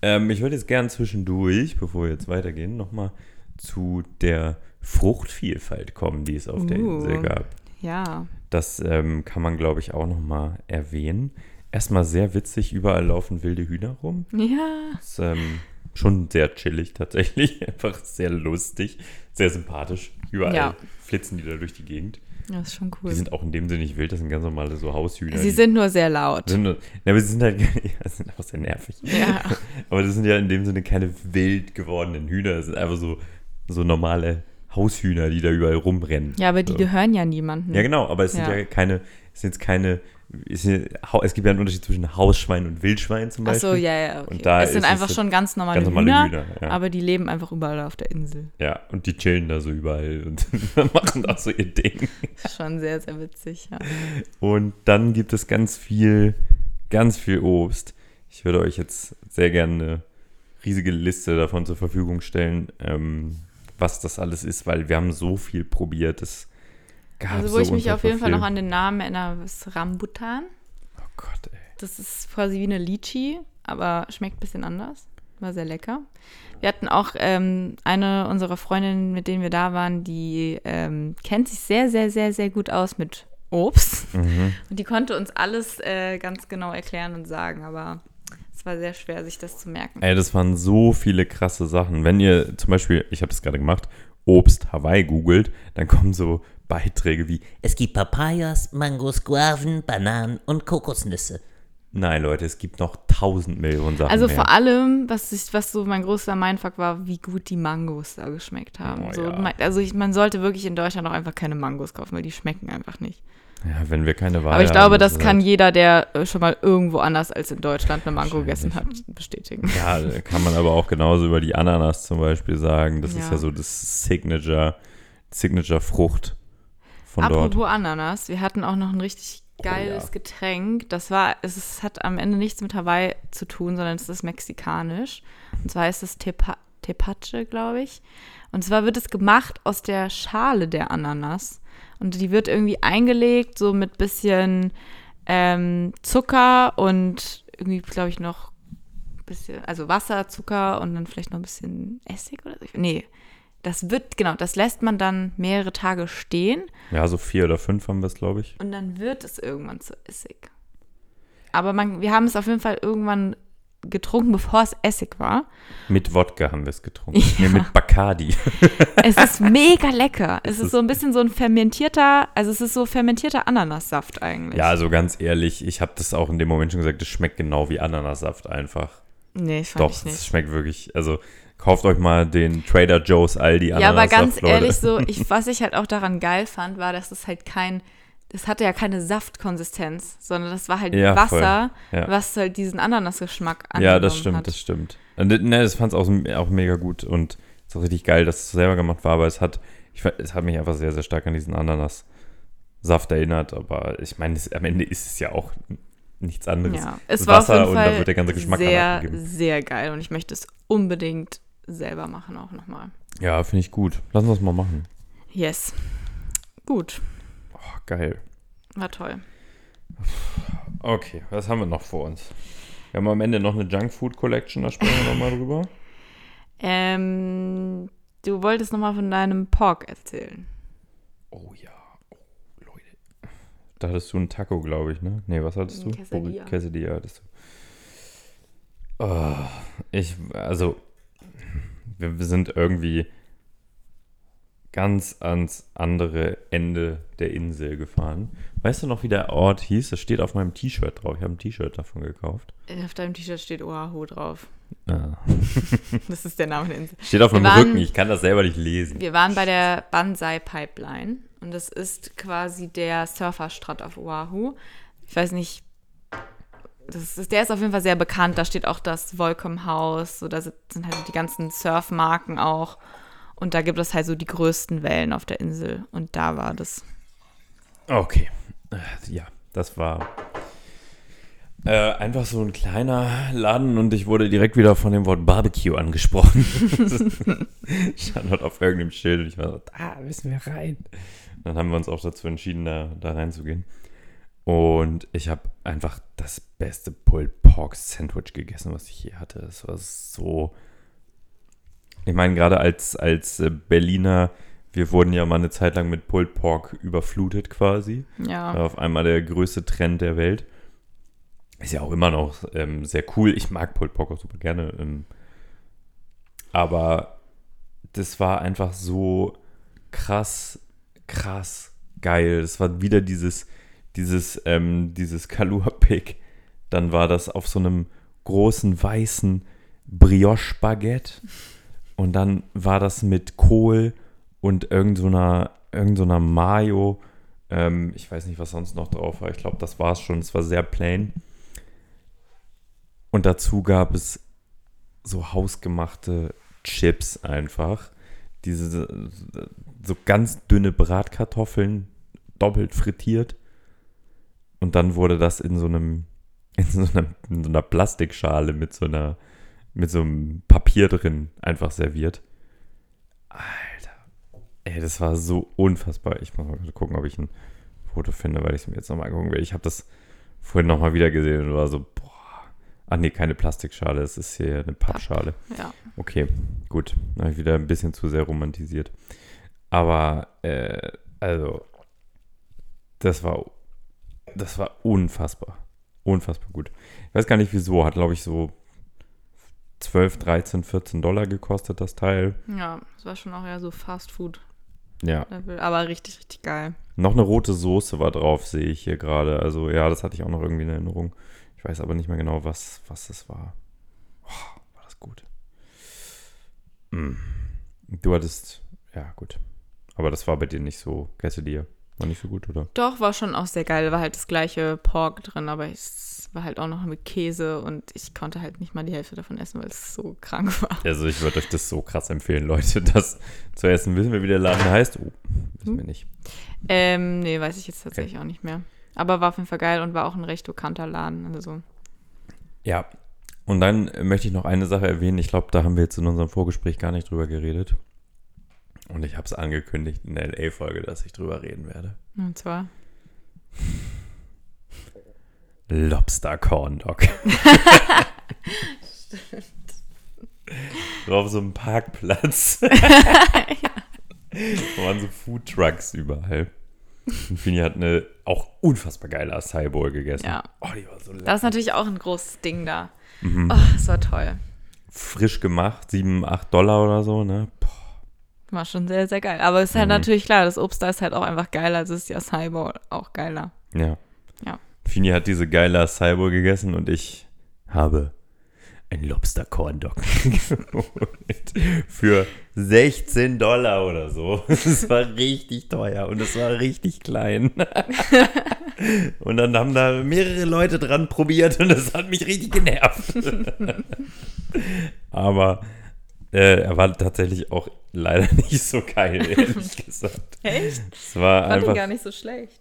Ähm, ich würde jetzt gern zwischendurch, bevor wir jetzt weitergehen, nochmal zu der Fruchtvielfalt kommen, die es auf der Uh. Insel gab. ja. Das ähm, kann man, glaube ich, auch nochmal erwähnen. Erstmal sehr witzig, überall laufen wilde Hühner rum. Ja. Das ist ähm, schon sehr chillig tatsächlich. Einfach sehr lustig, sehr sympathisch. Überall Ja. flitzen die da durch die Gegend. Das ist schon cool. Die sind auch in dem Sinne nicht wild, das sind ganz normale so Haushühner. Sie sind nur sehr laut. sind, nur- ja, aber sie sind halt ja, sind auch sehr nervig. Ja. Aber das sind ja in dem Sinne keine wild gewordenen Hühner, das sind einfach so, so normale Haushühner, die da überall rumrennen. Ja, aber die so. gehören ja niemandem. Ja, genau, aber es sind Ja. ja, keine, es sind jetzt keine, es, es gibt ja einen Unterschied zwischen Hausschwein und Wildschwein zum Ach Beispiel. so, ja, ja, okay. Und da es sind es einfach jetzt schon ganz normale, ganz normale Hühner, Hühner, ja. aber die leben einfach überall auf der Insel. Ja, und die chillen da so überall und machen da so ihr Ding. Schon sehr, sehr witzig, ja. Und dann gibt es ganz viel, ganz viel Obst. Ich würde euch jetzt sehr gerne eine riesige Liste davon zur Verfügung stellen, ähm, was das alles ist, weil wir haben so viel probiert. Es gab Also, wo so ich mich auf jeden Fall noch an den Namen erinnere, ist Rambutan. Oh Gott, ey. Das ist quasi wie eine Lychee, aber schmeckt ein bisschen anders. War sehr lecker. Wir hatten auch ähm, eine unserer Freundinnen, mit denen wir da waren, die ähm, kennt sich sehr, sehr, sehr, sehr gut aus mit Obst. Mhm. Und die konnte uns alles äh, ganz genau erklären und sagen, aber es war sehr schwer, sich das zu merken. Ey, das waren so viele krasse Sachen. Wenn ihr zum Beispiel, ich habe das gerade gemacht, Obst Hawaii googelt, dann kommen so Beiträge wie, Es gibt Papayas, Mangos, Guaven, Bananen und Kokosnüsse. nein Leute, es gibt noch tausend Millionen Sachen Also mehr. vor allem, was, ich, was so mein größter Mindfuck war, wie gut die Mangos da geschmeckt haben. Oh, so, ja. man- Also ich, man sollte wirklich in Deutschland auch einfach keine Mangos kaufen, weil die schmecken einfach nicht. Ja, wenn wir keine Wahl Aber ich haben, glaube, ist das kann halt- jeder, der äh, schon mal irgendwo anders als in Deutschland eine Mango gegessen hat, bestätigen. Ja, kann man aber auch genauso über die Ananas zum Beispiel sagen. Das ist Ja. ja so das Signature, Signature-Frucht von Apropos dort. Ananas, wir hatten auch noch ein richtig geiles ja. Getränk. Das war, es ist, hat am Ende nichts mit Hawaii zu tun, sondern es ist mexikanisch. Und zwar heißt es Tepa, Tepache, glaube ich. Und zwar wird es gemacht aus der Schale der Ananas. Und die wird irgendwie eingelegt, so mit bisschen ähm, Zucker und irgendwie, glaube ich, noch ein bisschen, also Wasser, Zucker und dann vielleicht noch ein bisschen Essig oder so. Nee, das wird, genau, das lässt man dann mehrere Tage stehen Ja, so vier oder fünf haben wir es, glaube ich. und dann wird es irgendwann zu Essig. Aber man, wir haben es auf jeden Fall irgendwann getrunken, bevor es Essig war. Mit Wodka haben wir es getrunken. Nee, mit Bacardi. Es ist mega lecker. Es ist so ein bisschen so ein fermentierter, also es ist so fermentierter Ananassaft eigentlich. ja, also ganz ehrlich, ich habe das auch in dem Moment schon gesagt, es schmeckt genau wie Ananassaft einfach. Nee, fand Doch, ich es schmeckt wirklich. Also kauft euch mal den Trader Joe's Aldi Ja, aber ganz Leute. ehrlich, so, ich, was ich halt auch daran geil fand, war, dass es halt kein, das hatte ja keine Saftkonsistenz, sondern das war halt Ja. Wasser, Ja. was halt diesen Ananasgeschmack Ja, das stimmt, hat. das stimmt. Und, ne, das fand es auch, auch mega gut und es ist auch richtig geil, dass es selber gemacht war, aber es hat, ich, es hat mich einfach sehr, sehr stark an diesen Ananassaft erinnert, aber ich meine, es- am Ende ist es ja auch nichts anderes. Ja, es war auf Wasser jeden und da Fall wird der ganze Geschmack sehr, sehr geil und ich möchte es unbedingt selber machen auch nochmal. Ja, finde ich gut. Lass uns das mal machen. Yes. Gut, Oh, geil. war toll. Okay, was haben wir noch vor uns? Wir haben am Ende noch eine Junkfood Collection, da sprechen wir nochmal drüber. Ähm, du wolltest nochmal von deinem Pork erzählen. Oh ja, oh, Leute. Da hattest du einen Taco, glaube ich, ne? Nee, was hattest du? Quesadilla. Quesadilla hattest du. Oh, ich, also, wir, wir sind irgendwie ganz ans andere Ende der Insel gefahren. Weißt du noch, wie der Ort hieß? Das steht auf meinem T-Shirt drauf. Ich habe ein T-Shirt davon gekauft. Auf deinem T-Shirt steht Oahu drauf. Ah. Das ist der Name der Insel. Steht auf meinem waren- Rücken, ich kann das selber nicht lesen. Wir waren bei der Banzai Pipeline und das ist quasi der Surferstrand auf Oahu. Ich weiß nicht, das ist, der ist auf jeden Fall sehr bekannt. Da steht auch das Volcom House, so da sind halt die ganzen Surfmarken auch. Und da gibt es halt so die größten Wellen auf der Insel. Und da war das. Okay. Äh, Ja, das war äh, einfach so ein kleiner Laden und ich wurde direkt wieder von dem Wort Barbecue angesprochen. Stand dort auf irgendeinem Schild und ich war so, da müssen wir rein. Dann haben wir uns auch dazu entschieden, da, da reinzugehen. Und ich habe einfach das beste Pulled Pork Sandwich gegessen, was ich je hatte. Es war so. Ich meine, gerade als, als äh, Berliner, wir wurden ja mal eine Zeit lang mit Pulled Pork überflutet quasi. Ja. War auf einmal der größte Trend der Welt. Ist ja auch immer noch ähm, sehr cool. Ich mag Pulled Pork auch super gerne. Ähm, aber das war einfach so krass, krass geil. Das war wieder dieses, dieses, ähm, dieses Kalua-Pick. Dann war das auf so einem großen weißen Brioche-Baguette. Und dann war das mit Kohl und irgend so irgend so Mayo. Ähm, ich weiß nicht, was sonst noch drauf war. Ich glaube, das war es schon. Es war sehr plain. Und dazu gab es so hausgemachte Chips einfach. Diese so ganz dünne Bratkartoffeln, doppelt frittiert. Und dann wurde das in so einem, in so einer, in so einer Plastikschale mit so einer, mit so einem Papier drin einfach serviert. Alter. Ey, das war so unfassbar. Ich muss mal gucken, ob ich ein Foto finde, weil ich es mir jetzt nochmal angucken will. Ich habe das vorhin nochmal wieder gesehen und war so, boah. Ach nee, keine Plastikschale, es ist hier eine Pappschale. Ja. Okay, gut. Da habe ich wieder ein bisschen zu sehr romantisiert. Aber, äh, also, das war, das war unfassbar. Unfassbar gut. Ich weiß gar nicht wieso. Hat, glaube ich, so 12, 13, 14 Dollar gekostet, das Teil. Ja, das war schon auch eher so Fast Food Ja. Level. Aber richtig, richtig geil. Noch eine rote Soße war drauf, sehe ich hier gerade. Also, ja, das hatte ich auch noch irgendwie in Erinnerung. Ich weiß aber nicht mehr genau, was, was das war. Oh, war das gut. Mm. Du hattest, ja, gut. Aber das war bei dir nicht so, Quesadilla. War nicht so gut, oder? Doch, war schon auch sehr geil. War halt das gleiche Pork drin, aber es war halt auch noch mit Käse und ich konnte halt nicht mal die Hälfte davon essen, weil es so krank war. Also, ich würde euch das so krass empfehlen, Leute, das zu essen. Wissen wir, wie der Laden heißt? Oh, wissen wir nicht. Ähm, nee, weiß ich jetzt tatsächlich auch nicht mehr. Aber war auf jeden Fall geil und war auch ein recht bekannter Laden. Also, Ja. Und dann möchte ich noch eine Sache erwähnen. Ich glaube, da haben wir jetzt in unserem Vorgespräch gar nicht drüber geredet. Und ich habe es angekündigt in der LA-Folge, dass ich drüber reden werde. und zwar. Lobster Corn Dog. so auf so einem Parkplatz. Da waren so Food Trucks überall. Und Fini hat eine auch unfassbar geile Acai Bowl gegessen. Ja. Oh, die war so lecker. Das ist natürlich auch ein großes Ding da. Mhm. Oh, das war toll. Frisch gemacht, 7, 8 Dollar oder so, ne? Boah. War schon sehr, sehr geil. Aber es ist halt Mhm. natürlich klar, das Obst da ist halt auch einfach geiler. Also ist die Acai Bowl auch geiler. Ja. Ja. Fini hat diese geile Acai Bowl gegessen und ich habe ein Lobster Corn Dog geholt. Für 16 Dollar oder so. Das war richtig teuer und es war richtig klein. Und dann haben da mehrere Leute dran probiert und das hat mich richtig genervt. Aber äh, er war tatsächlich auch leider nicht so geil, ehrlich gesagt. Echt? Es war Fand ihn einfach. gar nicht so schlecht.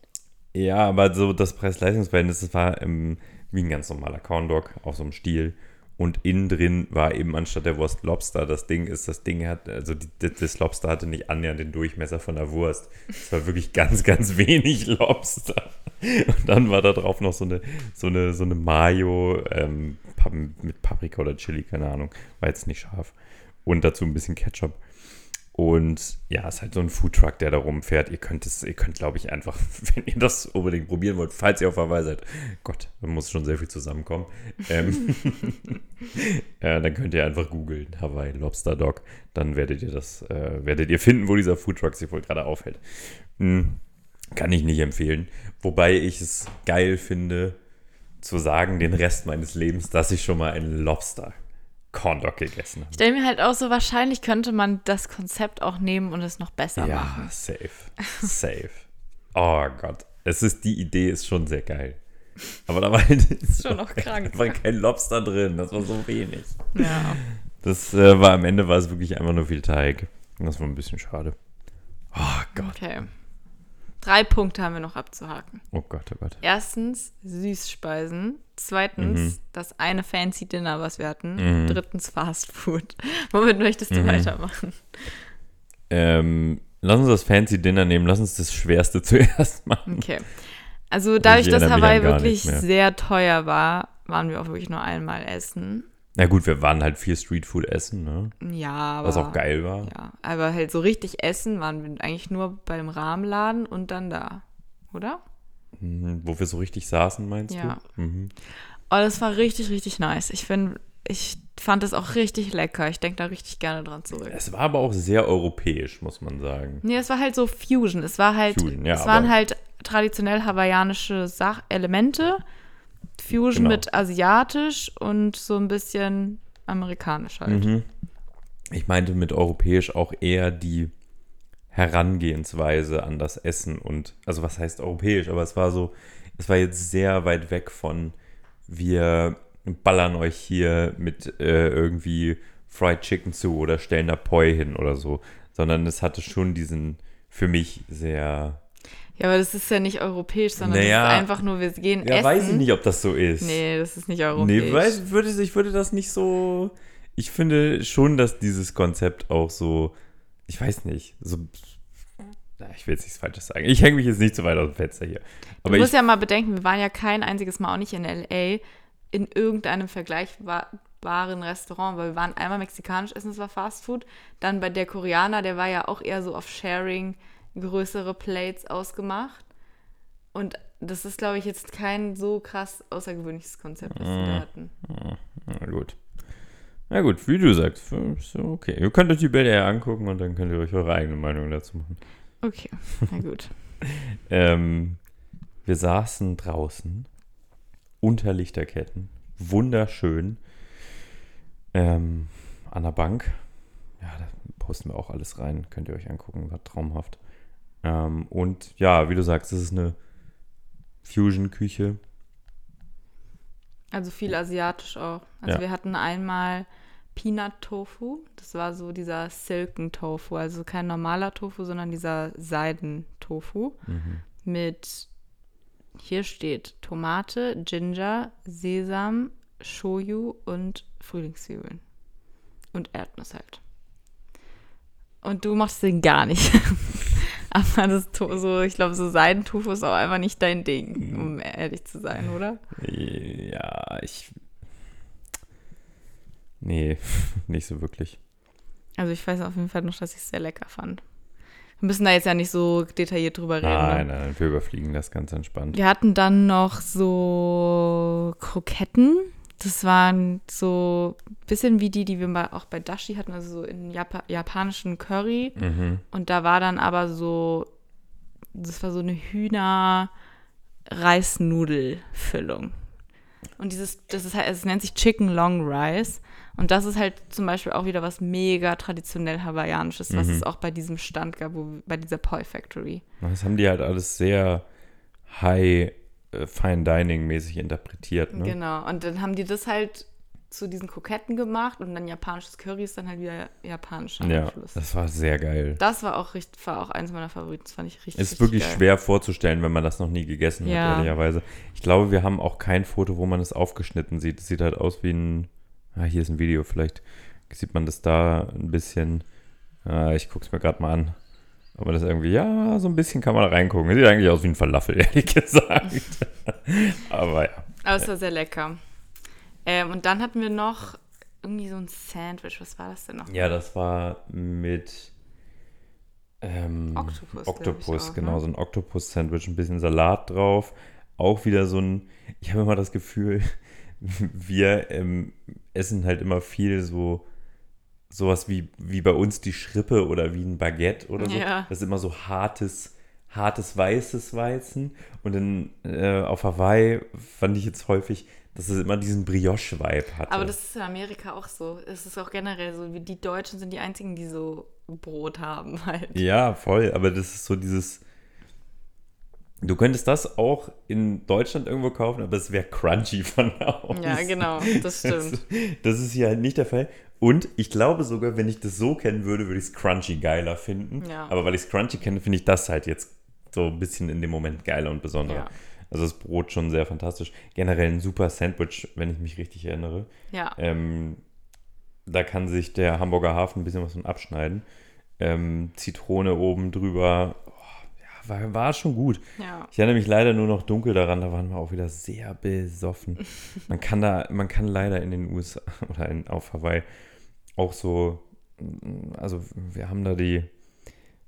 Ja, aber so das Preis-Leistungs-Verhältnis, das war ähm, wie ein ganz normaler Corn Dog auf so einem Stiel. Und innen drin war eben anstatt der Wurst Lobster. Das Ding ist, das Ding hat, also die, das Lobster hatte nicht annähernd den Durchmesser von der Wurst. Es war wirklich ganz, ganz wenig Lobster. Und dann war da drauf noch so eine, so eine, so eine Mayo ähm, mit Paprika oder Chili, keine Ahnung. War jetzt nicht scharf. Und dazu ein bisschen Ketchup. Und ja, ist halt so ein Foodtruck, der da rumfährt. Ihr könnt es, ihr könnt, glaube ich, einfach, wenn ihr das unbedingt probieren wollt, falls ihr auf Hawaii seid, Gott, da muss schon sehr viel zusammenkommen. Ähm, ja, dann könnt ihr einfach googeln, Hawaii Lobster Dog. Dann werdet ihr das, äh, werdet ihr finden, wo dieser Foodtruck sich wohl gerade aufhält. Hm, kann ich nicht empfehlen. Wobei ich es geil finde, zu sagen, den Rest meines Lebens, dass ich schon mal einen Lobster Corn Dog gegessen habe. Ich stelle mir halt auch so, wahrscheinlich könnte man das Konzept auch nehmen und es noch besser Ja, machen. safe. Safe. Oh Gott. Es ist, die Idee ist schon sehr geil. Aber da war halt ist Schon noch krank. einfach kein Lobster drin. Das war so wenig. Ja. Das äh, war am Ende war es wirklich einfach nur viel Teig. Das war ein bisschen schade. Oh Gott. Okay. Drei Punkte haben wir noch abzuhaken. Oh Gott, oh Gott. Erstens Süßspeisen. Zweitens Mhm. das eine Fancy Dinner, was wir hatten. Mhm. Drittens Fast Food. Womit möchtest du Mhm. weitermachen? Ähm, lass uns das Fancy Dinner nehmen. Lass uns das Schwerste zuerst machen. Okay. Also dadurch, dass Hawaii wirklich sehr teuer war, waren wir auch wirklich nur einmal essen. Na gut, wir waren halt viel Streetfood essen, ne? Ja, aber. Was auch geil war. Ja, aber halt so richtig essen waren wir eigentlich nur beim Rahmenladen und dann da. Oder? Mhm, wo wir so richtig saßen, meinst Ja. du? Mhm. Oh, das war richtig, richtig nice. Ich finde, ich fand es auch richtig lecker. Ich denke da richtig gerne dran zurück. Es war aber auch sehr europäisch, muss man sagen. Nee, es war halt so Fusion. Es war halt, Fusion, ja, es waren halt traditionell hawaiianische Sach Elemente. Fusion Genau. mit asiatisch und so ein bisschen amerikanisch halt. Mhm. Ich meinte mit europäisch auch eher die Herangehensweise an das Essen und, also was heißt europäisch, aber es war so, es war jetzt sehr weit weg von, wir ballern euch hier mit äh, irgendwie Fried Chicken zu oder stellen da Poi hin oder so, sondern es hatte schon diesen, für mich sehr, Ja, aber das ist ja nicht europäisch, sondern Naja. das ist einfach nur, wir gehen ja, essen. weiß ich nicht, ob das so ist. Nee, das ist nicht europäisch. Nee, weiß, würde, ich würde das nicht so. Ich finde schon, dass dieses Konzept auch so. Ich weiß nicht. So. Na, ich will jetzt nichts Falsches sagen. Ich hänge mich jetzt nicht zu weit aus dem Fenster hier. Aber du musst ich, ja mal bedenken, wir waren ja kein einziges Mal auch nicht in L.A. in irgendeinem vergleichbaren Restaurant, weil wir waren einmal mexikanisch essen, das war Fast Food. Dann bei der Koreaner, der war ja auch eher so auf Sharing größere Plates ausgemacht. Und das ist, glaube ich, jetzt kein so krass außergewöhnliches Konzept, was wir Mhm. da hatten. na gut. Na gut, wie du sagst. Ist ja okay. Ihr könnt euch die Bilder ja angucken und dann könnt ihr euch eure eigene Meinung dazu machen. Okay, na gut. Ähm, wir saßen draußen unter Lichterketten. Wunderschön. Ähm, an der Bank. Ja, da posten wir auch alles rein. Könnt ihr euch angucken. War traumhaft. Ähm, und ja, wie du sagst, es ist eine Fusion-Küche. Also viel asiatisch auch. Also Ja. wir hatten einmal Peanut Tofu. Das war so dieser Silken Tofu. Also kein normaler Tofu, sondern dieser Seiden-Tofu. Mhm. Mit, hier steht Tomate, Ginger, Sesam, Shoyu und Frühlingszwiebeln. Und Erdnuss halt. Und du machst den gar nicht. Aber das so, ich glaube, so Seidentofu ist auch einfach nicht dein Ding, um ehrlich zu sein, oder? Ja, ich. Nee, nicht so wirklich. Also ich weiß auf jeden Fall noch, dass ich es sehr lecker fand. Wir müssen da jetzt ja nicht so detailliert drüber reden. Nein, ne? nein, nein, wir überfliegen das ganz entspannt. Wir hatten dann noch so Kroketten. Das waren so ein bisschen wie die, die wir mal auch bei Dashi hatten, also so in Japa japanischen Curry. Mhm. Und da war dann aber so, das war so eine Hühner-Reisnudelfüllung. Und dieses, das ist halt, es nennt sich Chicken Long Rice. Und das ist halt zum Beispiel auch wieder was mega traditionell hawaiianisches, was Mhm. es auch bei diesem Stand gab, wo, bei dieser Poi Factory. Das haben die halt alles sehr high, äh, fine dining mäßig interpretiert. Ne? Genau. Und dann haben die das halt zu diesen Koketten gemacht und dann japanisches Curry ist dann halt wieder japanischer Ja, das war sehr geil. Das war auch richtig, war auch eins meiner Favoriten. Das fand ich richtig. Es ist richtig wirklich geil. schwer vorzustellen, wenn man das noch nie gegessen hat, Ja. ehrlicherweise. Ich glaube, wir haben auch kein Foto, wo man es aufgeschnitten sieht. Es sieht halt aus wie ein. Ah, hier ist ein Video, vielleicht sieht man das da ein bisschen. Ah, ich gucke es mir gerade mal an. Aber das irgendwie, ja, so ein bisschen kann man reingucken. Sieht eigentlich aus wie ein Falafel, ehrlich gesagt. Aber ja. Aber es war sehr lecker. Ähm, und dann hatten wir noch irgendwie so ein Sandwich. Was war das denn noch? Ja, das war mit ähm, Oktopus, Oktopus, auch, genau, ne? so ein Oktopus-Sandwich, ein bisschen Salat drauf. Auch wieder so ein, ich habe immer das Gefühl, wir ähm, essen halt immer viel so sowas wie, wie bei uns die Schrippe oder wie ein Baguette oder so. Ja. Das ist immer so hartes, hartes weißes Weizen. Und dann äh, auf Hawaii fand ich jetzt häufig, dass es immer diesen Brioche-Vibe hatte. Aber das ist in Amerika auch so. Es ist auch generell so, wie die Deutschen sind die einzigen, die so Brot haben halt. Ja, voll, aber das ist so dieses. Du könntest das auch in Deutschland irgendwo kaufen, aber es wäre crunchy von außen. Ja, genau, das stimmt. Das, das ist hier halt nicht der Fall. Und ich glaube sogar, wenn ich das so kennen würde, würde ich es crunchy geiler finden. Ja. Aber weil ich es crunchy kenne, finde ich das halt jetzt so ein bisschen in dem Moment geiler und besonderer. Ja. Also das Brot schon sehr fantastisch. Generell ein super Sandwich, wenn ich mich richtig erinnere. Ja. Ähm, da kann sich der Hamburger Hafen ein bisschen was von abschneiden. Ähm, Zitrone oben drüber. War, war schon gut. Ja. Ich erinnere mich leider nur noch dunkel daran, da waren wir auch wieder sehr besoffen. Man kann da, man kann leider in den USA oder in, auf Hawaii auch so, also wir haben da die,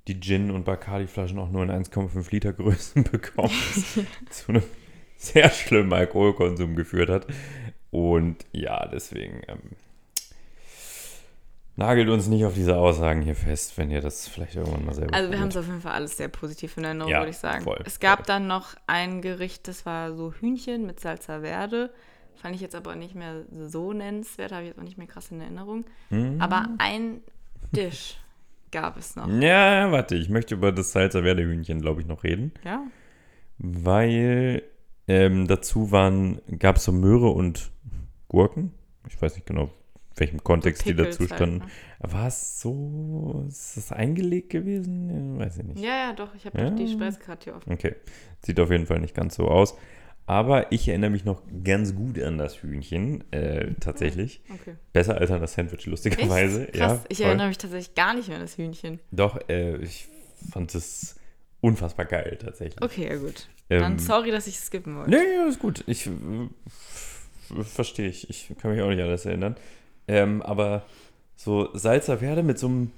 die Gin- und Bacardi-Flaschen auch nur in 1,5 Liter Größen bekommen, was zu einem sehr schlimmen Alkoholkonsum geführt hat. Und ja, deswegen ähm, nagelt uns nicht auf diese Aussagen hier fest, wenn ihr das vielleicht irgendwann mal selber Also wir haben es auf jeden Fall alles sehr positiv in Erinnerung, Ja, würde ich sagen. voll, es gab voll. dann noch ein Gericht, das war so Hühnchen mit Salsa Verde. Fand ich jetzt aber nicht mehr so nennenswert, habe ich jetzt auch nicht mehr krass in Erinnerung. Hm. Aber ein Dish gab es noch. Ja, warte, ich möchte über das Salsa Verde Hühnchen, glaube ich, noch reden, Ja? weil ähm, dazu waren, gab es so Möhre und Gurken. Ich weiß nicht genau, welchem Kontext die Pickles dazu halt, standen. ne? War es so, ist das eingelegt gewesen? Weiß ich nicht. Ja, ja, doch. Ich habe Ja. doch die Speisekarte hier offen. Okay, sieht auf jeden Fall nicht ganz so aus. Aber ich erinnere mich noch ganz gut an das Hühnchen, äh, tatsächlich. Okay. Besser als an das Sandwich, lustigerweise. Echt? Krass. Ja, ich voll. erinnere mich tatsächlich gar nicht mehr an das Hühnchen. Doch, äh, ich fand es unfassbar geil, tatsächlich. Okay, ja gut. Ähm, Dann sorry, dass ich skippen wollte. Nee, ist gut. Ich äh, verstehe ich. Ich kann mich auch nicht an alles erinnern. Ähm, aber so Salsa Verde mit so einem.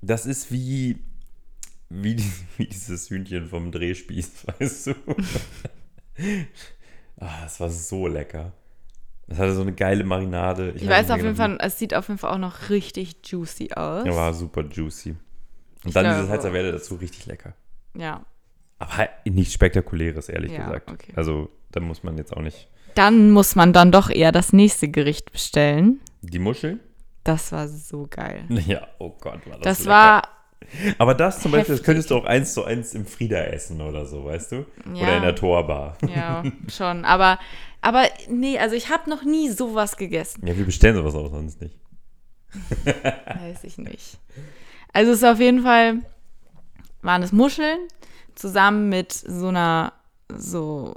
Das ist wie. Wie, die, wie dieses Hühnchen vom Drehspieß, weißt du? ah, das war so lecker. Das hatte so eine geile Marinade. Ich weiß nicht auf jeden Fall, es sieht auf jeden Fall auch noch richtig juicy aus. Ja, war super juicy. Und Ich dann glaube- diese Salsa Verde dazu richtig lecker. Ja. Aber halt nichts Spektakuläres, ehrlich Ja, gesagt. okay. Also, da muss man jetzt auch nicht. Dann muss man dann doch eher das nächste Gericht bestellen. Die Muscheln? Das war so geil. Ja, oh Gott, war das Das lecker. war, Aber das zum Beispiel, das heftig. könntest du auch eins zu eins im Frieda essen oder so, weißt du? Oder Ja. in der Torbar. ja, schon. Aber, aber nee, also ich habe noch nie sowas gegessen. Ja, wir bestellen sowas auch sonst nicht. Weiß ich nicht. Also es ist auf jeden Fall, waren es Muscheln zusammen mit so einer, so,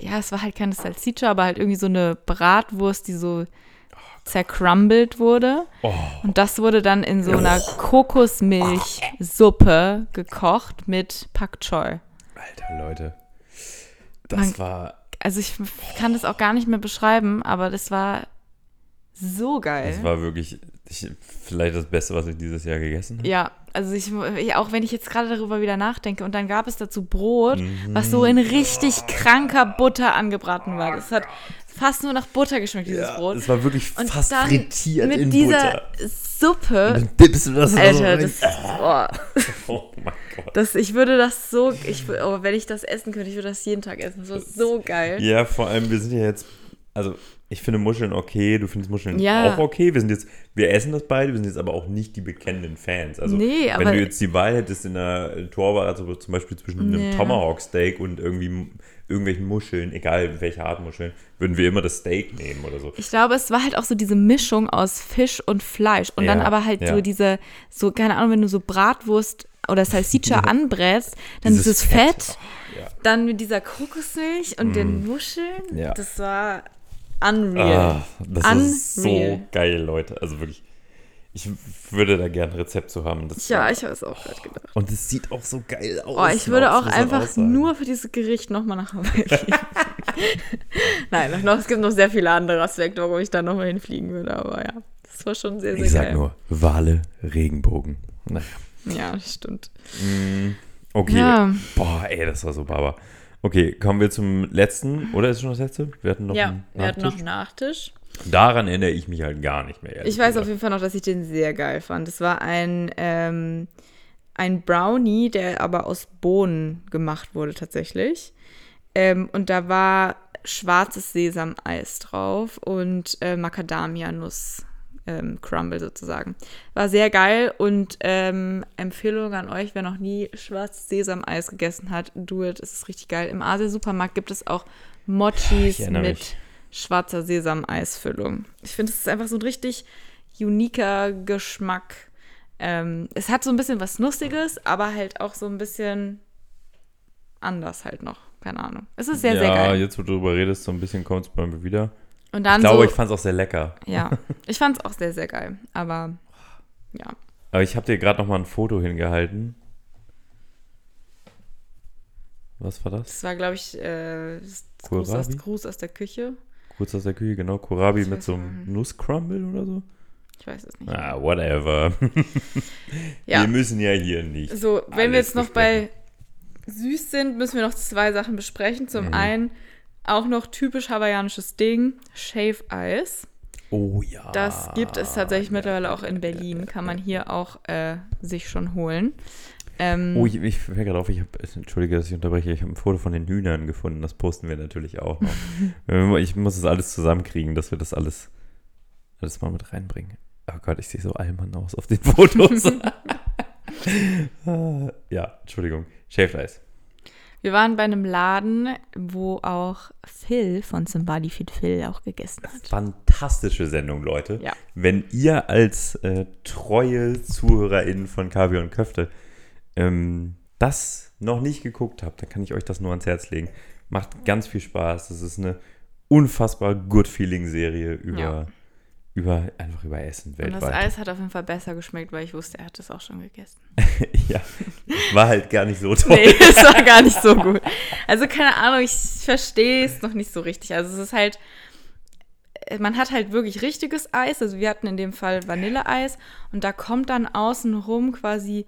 ja, es war halt keine Salsiccia, aber halt irgendwie so eine Bratwurst, die so zercrumbled wurde. Oh, Und das wurde dann in so einer Kokosmilchsuppe gekocht mit Pak Choi. Alter, Leute. Das Man- war, Also ich kann das auch gar nicht mehr beschreiben, aber das war so geil. das war wirklich ich, vielleicht das Beste, was ich dieses Jahr gegessen habe. Ja, also ich, auch wenn ich jetzt gerade darüber wieder nachdenke und dann gab es dazu Brot, Mhm. was so in richtig kranker Butter angebraten war. Das hat fast nur nach Butter geschmeckt, dieses Brot. Das war wirklich Und fast dann frittiert mit in dieser Butter. Suppe, Dann dippst du das da so Alter, rein. das, oh, Oh mein Das, ich würde das so, ich, oh, wenn ich das essen könnte, ich würde das jeden Tag essen. Das ist so geil. Ja, vor allem, wir sind ja jetzt, also ich finde Muscheln okay, du findest Muscheln Ja. auch okay. Wir sind jetzt, wir essen das beide, wir sind jetzt aber auch nicht die bekennenden Fans. Also Nee, wenn du jetzt die Wahl hättest in der Torwahl, also zum Beispiel zwischen einem Nee. Tomahawk-Steak und irgendwie irgendwelchen Muscheln, egal welche Art Muscheln, würden wir immer das Steak nehmen oder so. Ich glaube, es war halt auch so diese Mischung aus Fisch und Fleisch. Und dann Ja, aber halt ja. so diese, so, keine Ahnung, wenn du so Bratwurst oder Salsiccia anbrätst, dann dieses, Fett, Oh, ja. dann mit dieser Kokosmilch und den Muscheln. Ja. Das war unreal. Ah, das ist so Unreal. geil, Leute. Also wirklich, ich würde da gerne ein Rezept zu haben. Das ja, ich habe es auch gerade gedacht. Und es sieht auch so geil aus. Oh, ich würde auch einfach sagen. nur für dieses Gericht nochmal nach Hawaii fliegen. Nein, noch, es gibt noch sehr viele andere Aspekte, warum ich da nochmal hinfliegen würde. Aber ja, das war schon sehr, sehr Ich sag geil. nur, Wale, Regenbogen. Naja. Ja, stimmt. Okay. Ja. Boah, ey, das war so baba. Okay, kommen wir zum letzten. Oder ist es schon das letzte? Wir hatten noch Ja, einen wir hatten noch Nachtisch. einen Nachtisch. Daran erinnere ich mich halt gar nicht mehr. Ich weiß gesagt. auf jeden Fall noch, dass ich den sehr geil fand. Das war ein, ähm, ein Brownie, der aber aus Bohnen gemacht wurde tatsächlich. Ähm, und da war schwarzes Sesameis drauf und äh, Macadamia-Nuss. Ähm, Crumble sozusagen. War sehr geil und ähm, Empfehlung an euch, wer noch nie schwarzes Sesameis gegessen hat, do it, es ist richtig geil. Im Asia-Supermarkt gibt es auch Mochis mit mich. schwarzer Sesameisfüllung. Ich finde, es ist einfach so ein richtig uniker Geschmack. Ähm, es hat so ein bisschen was Nussiges, aber halt auch so ein bisschen anders halt noch. Keine Ahnung. Es ist sehr, ja, sehr geil. jetzt wo du darüber redest, so ein bisschen kommt es bei mir wieder. Und dann Ich glaube, so, ich fand es auch sehr lecker. ja, ich fand es auch sehr, sehr geil. Aber ja, Aber ich habe dir gerade noch mal ein Foto hingehalten. Was war das? das war, glaube ich, äh, das Gruß aus? Gruß aus der Küche. Kurz aus der Küche, genau. Kohlrabi Ich mit so einem. Nusscrumble oder so. Ich weiß es nicht. Ah, whatever. Ja. Wir müssen ja hier nicht. So, wenn wir jetzt noch bei süß sind, müssen wir noch zwei Sachen besprechen. Zum Mhm. einen auch noch typisch hawaiianisches Ding, Shave Eis. Oh ja. Das gibt es tatsächlich mittlerweile auch in Berlin. Kann man hier auch äh, sich schon holen. Ähm, Oh, ich, ich fällt gerade auf, ich habe, entschuldige, dass ich unterbreche, ich habe ein Foto von den Hühnern gefunden, das posten wir natürlich auch noch. Ich muss das alles zusammenkriegen, dass wir das alles, alles mal mit reinbringen. Oh Gott, ich sehe so allmann aus auf den Fotos. Ah, ja, Entschuldigung. Shaved Ice. Wir waren bei einem Laden, wo auch Phil von Somebody Feed Phil auch gegessen hat. Fantastische Sendung, Leute. Ja. Wenn ihr als äh, treue ZuhörerInnen von Kaviar und Köfte ähm, das noch nicht geguckt habt, dann kann ich euch das nur ans Herz legen. Macht ganz viel Spaß. Das ist eine unfassbar good-feeling-Serie über, Ja. Über, einfach über Essen Und das weltweit. Eis hat auf jeden Fall besser geschmeckt, weil ich wusste, er hat das auch schon gegessen. ja, war halt gar nicht so toll. Nee, es war gar nicht so gut. Also keine Ahnung, ich verstehe es noch nicht so richtig. Also es ist halt, man hat halt wirklich richtiges Eis. Also wir hatten in dem Fall Vanilleeis und da kommt dann außenrum quasi,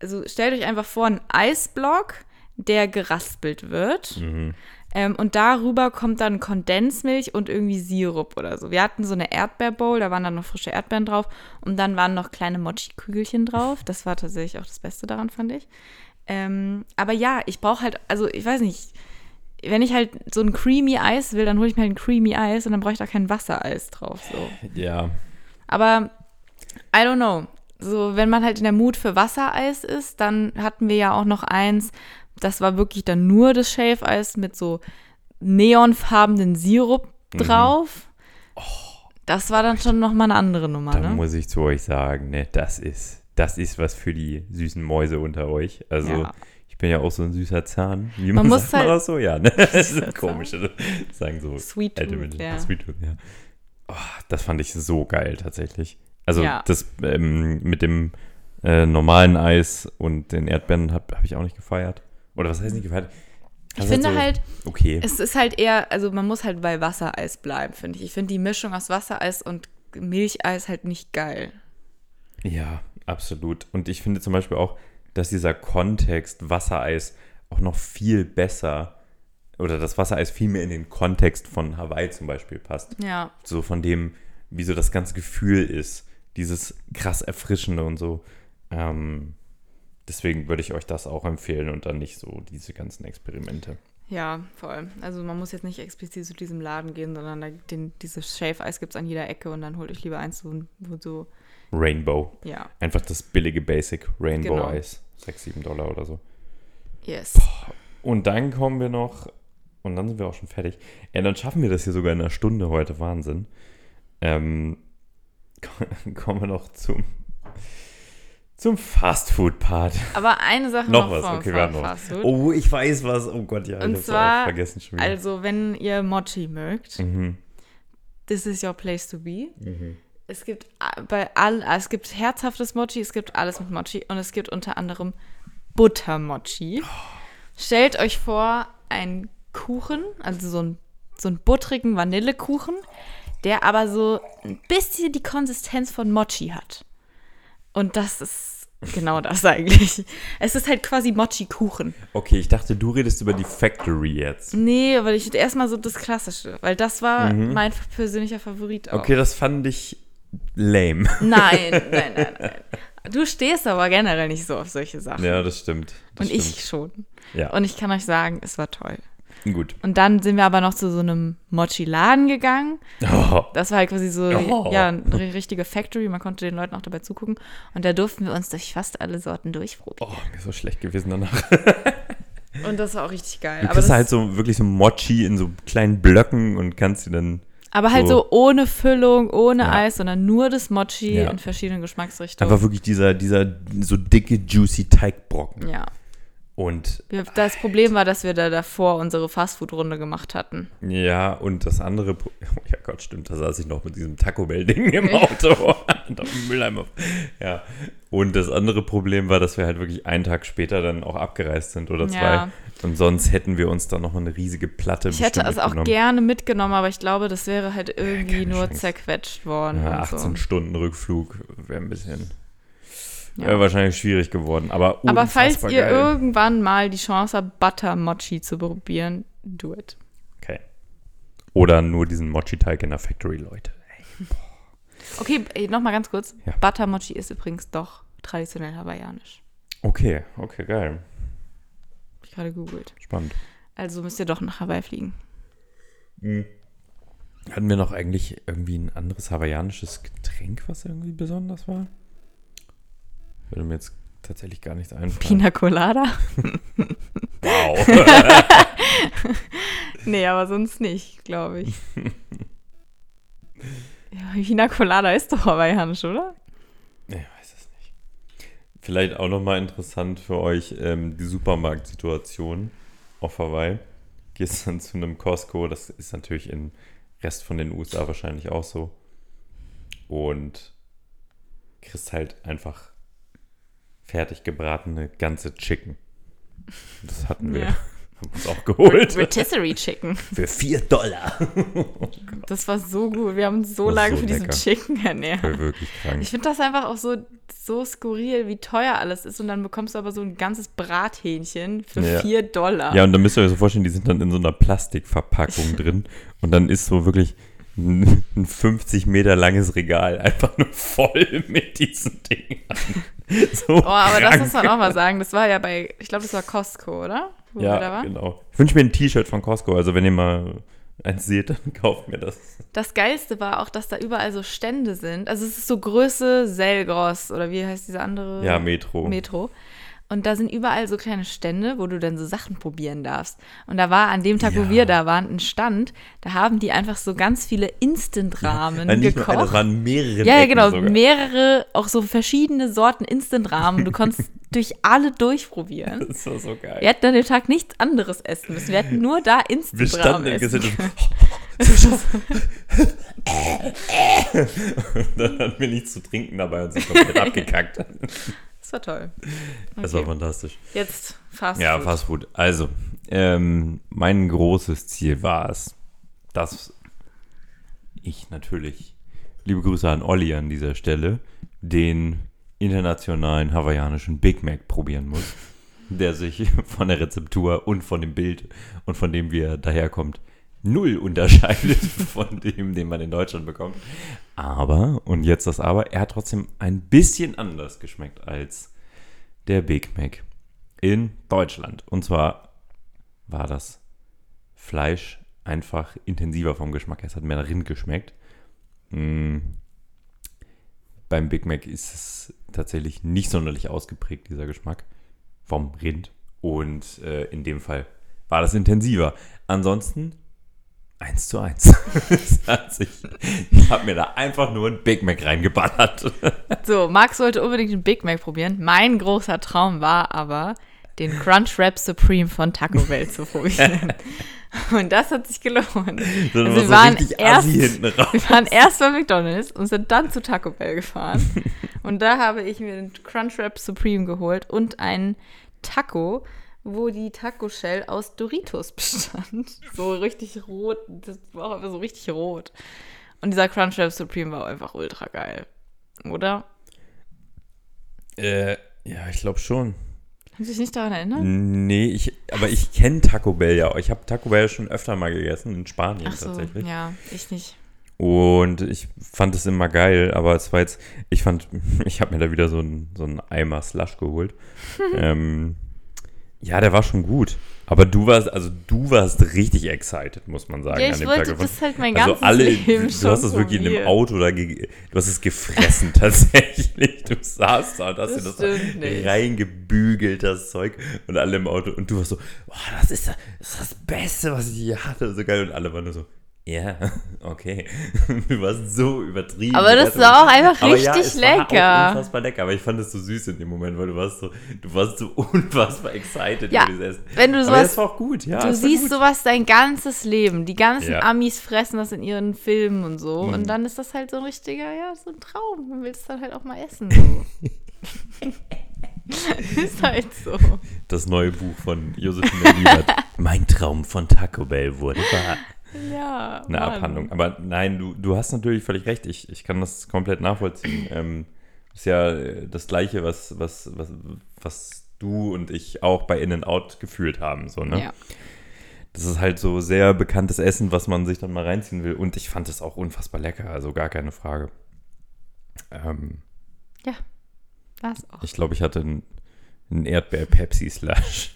also stellt euch einfach vor, ein Eisblock, der geraspelt wird. Mhm. Ähm, und darüber kommt dann Kondensmilch und irgendwie Sirup oder so. Wir hatten so eine Erdbeerbowl, da waren dann noch frische Erdbeeren drauf und dann waren noch kleine Mochi-Kügelchen drauf. Das war tatsächlich auch das Beste daran, fand ich. Ähm, aber ja, ich brauche halt, also ich weiß nicht, wenn ich halt so ein Creamy Eis will, dann hole ich mir halt ein Creamy Eis und dann brauche ich da kein Wassereis drauf. So. Ja, Aber I don't know. So, wenn man halt in der Mut für Wassereis ist, dann hatten wir ja auch noch eins, das war wirklich dann nur das Shave-Eis mit so neonfarbenen Sirup drauf. Das war dann schon nochmal eine andere Nummer, da ne? muss ich zu euch sagen, ne, das ist, das ist was für die süßen Mäuse unter euch. Also, Ja. ich bin ja auch so ein süßer Zahn. Wie Man man, muss halt- das so? Ja, ne? Das ist komisch. Das sagen so Sweet alte Tooth, Menschen. ja. Sweet Tooth, ja. Oh, das fand ich so geil tatsächlich. Also Ja. das ähm, mit dem äh, normalen Eis und den Erdbeeren habe hab ich auch nicht gefeiert. Oder was heißt nicht gefeiert? Ich Das ist finde so, halt, Okay. es ist halt eher, also man muss halt bei Wassereis bleiben, finde ich. Ich finde die Mischung aus Wassereis und Milcheis halt nicht geil. Ja, absolut. Und ich finde zum Beispiel auch, dass dieser Kontext Wassereis auch noch viel besser oder das Wassereis viel mehr in den Kontext von Hawaii zum Beispiel passt. Ja. So von dem, wie so das ganze Gefühl ist. Dieses krass Erfrischende und so. Ähm, deswegen würde ich euch das auch empfehlen und dann nicht so diese ganzen Experimente. Ja, voll. Also man muss jetzt nicht explizit zu diesem Laden gehen, sondern da, den, dieses Shave-Eis gibt es an jeder Ecke und dann holt euch lieber eins, wo, wo so, Rainbow. ja, Einfach das billige Basic Rainbow Genau. Eis. 6, 7 Dollar oder so. yes. Und dann kommen wir noch, und dann sind wir auch schon fertig. Ja, dann schaffen wir das hier sogar in einer Stunde heute. Wahnsinn. Ähm, kommen wir noch zum, zum Fastfood-Part. Aber eine Sache Noch noch, was, vom okay, wir haben noch. Fastfood. Oh, ich weiß was. Oh Gott, ja, Und zwar, auch vergessen schon wieder. Also, wenn ihr Mochi mögt, mhm. this is your place to be. Mhm. Es gibt a- bei all, es gibt herzhaftes Mochi, es gibt alles mit Mochi und es gibt unter anderem Buttermochi. Stellt euch vor, einen Kuchen, also so einen, so einen buttrigen Vanillekuchen, der aber so ein bisschen die Konsistenz von Mochi hat. Und das ist genau das eigentlich. Es ist halt quasi Mochi-Kuchen. Okay, ich dachte, du redest über die Factory jetzt. Nee, aber ich erstmal so das Klassische, weil das war mein persönlicher Favorit auch. Mhm. Okay, das fand ich lame. Nein, nein, nein, nein. Du stehst aber generell nicht so auf solche Sachen. Ja, das stimmt. Das und ich stimmt. schon. Ja, Und ich kann euch sagen, es war toll. Gut. Und dann sind wir aber noch zu so einem Mochi-Laden gegangen. Oh, Das war halt quasi so, Oh. ja, eine richtige Factory. Man konnte den Leuten auch dabei zugucken. Und da durften wir uns durch fast alle Sorten durchprobieren. oh, mir ist so schlecht gewesen danach. Und das war auch richtig geil. Du Aber, kriegst das, halt so wirklich so Mochi in so kleinen Blöcken und kannst sie dann aber halt so- so ohne Füllung, ohne Ja. Eis, sondern nur das Mochi Ja. in verschiedenen Geschmacksrichtungen. einfach wirklich dieser, dieser so dicke, juicy Teigbrocken. ja. Und das Problem war, dass wir da davor unsere Fastfood-Runde gemacht hatten. ja, und das andere, oh ja Gott, stimmt, da saß ich noch mit diesem Taco Bell-Ding im Auto und auf dem Mülleimer. Ja, und das andere Problem war, dass wir halt wirklich einen Tag später dann auch abgereist sind oder zwei. Ja. Und sonst hätten wir uns dann noch eine riesige Platte Ich hätte es auch gerne mitgenommen, aber ich glaube, das wäre halt irgendwie keine nur Chance. zerquetscht worden. Ja, und 18 so. Stunden Rückflug wäre ein bisschen Ja. wäre wahrscheinlich schwierig geworden. Aber, Aber falls ihr geil. irgendwann mal die Chance habt, Butter Mochi zu probieren, do it. Okay. Oder nur diesen Mochi-Teig in der Factory, Leute. Ey. Okay, nochmal ganz kurz. Ja. Butter Mochi ist übrigens doch traditionell hawaiianisch. Okay, okay, geil. Hab ich gerade googelt. Spannend. Also müsst ihr doch nach Hawaii fliegen. Hatten wir noch eigentlich irgendwie ein anderes hawaiianisches Getränk, was irgendwie besonders war? Würde mir jetzt tatsächlich gar nichts einfallen. Pina Colada? Wow. nee, aber sonst nicht, glaube ich. ja, Pina Colada ist doch hawaiianisch, oder? ich weiß es nicht. Vielleicht auch nochmal interessant für euch ähm, die Supermarktsituation auf Hawaii. Gehst dann zu einem Costco, das ist natürlich im Rest von den USA wahrscheinlich auch so. Und kriegst halt einfach fertig gebratene ganze Chicken. Das hatten wir. Ja. Haben uns auch geholt. Rotisserie Chicken. Für 4 Dollar. Das war so gut. Wir haben uns so lange so für diesen lecker. Chicken ernährt. War wirklich krank. Ich finde das einfach auch so, so skurril, wie teuer alles ist. Und dann bekommst du aber so ein ganzes Brathähnchen für Ja. 4 Dollar. Ja, und dann müsst ihr euch so vorstellen, die sind dann in so einer Plastikverpackung drin und dann ist so wirklich ein ein 50 Meter langes Regal einfach nur voll mit diesen Dingern. So Oh, aber das krank. muss man auch mal sagen. Das war ja bei, ich glaube, das war Costco, oder? Wo Ja, genau. Ich wünsche mir ein T-Shirt von Costco, also wenn ihr mal eins seht, dann kauft mir das. Das Geilste war auch, dass da überall so Stände sind. Also es ist so Größe Selgros oder wie heißt diese andere? Ja, Metro. Metro. Und da sind überall so kleine Stände, wo du dann so Sachen probieren darfst. Und da war an dem Tag, wo Ja. wir da waren, ein Stand, da haben die einfach so ganz viele nicht nur gekocht. einer, das waren mehrere ja, ja, genau, sogar. mehrere, auch so verschiedene Sorten Instant-Ramen. Du konntest durch alle durchprobieren. Das war so geil. Wir hätten an dem Tag nichts anderes essen müssen. Wir hätten nur da Wir Instant-Ramen standen im. Gesicht und dann hatten wir nichts zu trinken dabei und sind komplett abgekackt. Das war toll. Das war Okay. fantastisch. Jetzt Fast Ja, Food. Fast Food. Also, ähm, mein großes Ziel war es, dass ich natürlich, liebe Grüße an Olli an dieser Stelle, den internationalen hawaiianischen Big Mac probieren muss, der sich von der Rezeptur und von dem Bild und von dem, wie er daherkommt, null unterscheidet von dem, den man in Deutschland bekommt. Aber, und jetzt das Aber, er hat trotzdem ein bisschen anders geschmeckt als der Big Mac in Deutschland. Und zwar war das Fleisch einfach intensiver vom Geschmack. Es hat mehr Rind geschmeckt. Mm. Beim Big Mac ist es tatsächlich nicht sonderlich ausgeprägt, dieser Geschmack vom Rind. Und äh, in dem Fall war das intensiver. Ansonsten 1 zu 1. Das hat sich, ich habe mir da einfach nur ein Big Mac reingeballert. So, Max wollte unbedingt den Big Mac probieren. Mein großer Traum war aber, den Crunch Wrap Supreme von Taco Bell zu probieren. Und das hat sich gelohnt. So, Also so wir waren erst-. Wir waren erst bei McDonalds und sind dann zu Taco Bell gefahren. Und da habe ich mir den Crunch Wrap Supreme geholt und einen Taco, wo die Taco Shell aus Doritos bestand. So richtig rot. Das war einfach so richtig rot. Und dieser Crunch Wrap Supreme war einfach ultra geil. Oder? Äh, ja, ich glaube schon. Kannst du dich nicht daran erinnern? Nee, ich, aber ich kenne Taco Bell ja. Ich habe Taco Bell schon öfter mal gegessen, in Spanien Ach so, tatsächlich. ja, ich nicht. Und ich fand es immer geil, aber es war jetzt, ich fand, ich habe mir da wieder so einen so einen Eimer Slush geholt. ähm, ja, der war schon gut. Aber du warst, also du warst richtig excited, muss man sagen. Ja, an ich dem wollte Tag. das halt mein also ganzes alle, Leben du schon hast es wirklich in einem probiert. Auto da, du hast es gefressen tatsächlich. Du saßt da und hast Das dir das nicht. reingebügelt, das Zeug. Und alle im Auto. Und du warst so, boah, das ist, das ist das Beste, was ich je hatte. So geil. Und alle waren nur so, ja, okay. Du warst so übertrieben. Aber das war auch einfach Aber ja, richtig es War lecker. auch unfassbar lecker. Aber ich fand es so süß in dem Moment, weil du warst so, du warst so unfassbar excited Ja, über dieses Essen. wenn du Aber sowas- das war auch gut, ja. Du es war siehst gut. sowas dein ganzes Leben. Die ganzen Ja. Amis fressen das in ihren Filmen und so. Mhm. Und dann ist das halt so ein richtiger, ja, so ein Traum. Du willst dann halt auch mal essen. So. ist halt so. Das neue Buch von Josephine Liebert. mein Traum von Taco Bell wurde wahr. Ja. eine Mann. Abhandlung. Aber nein, du, du hast natürlich völlig recht. Ich, ich kann das komplett nachvollziehen. ähm, ist ja äh, das Gleiche, was, was, was, was du und ich auch bei In-N-Out gefühlt haben. So, ne? Ja. Das ist halt so sehr bekanntes Essen, was man sich dann mal reinziehen will. Und ich fand es auch unfassbar lecker, also gar keine Frage. Ähm, Das auch. ich glaube, ich hatte einen, einen Erdbeer-Pepsi-Slush.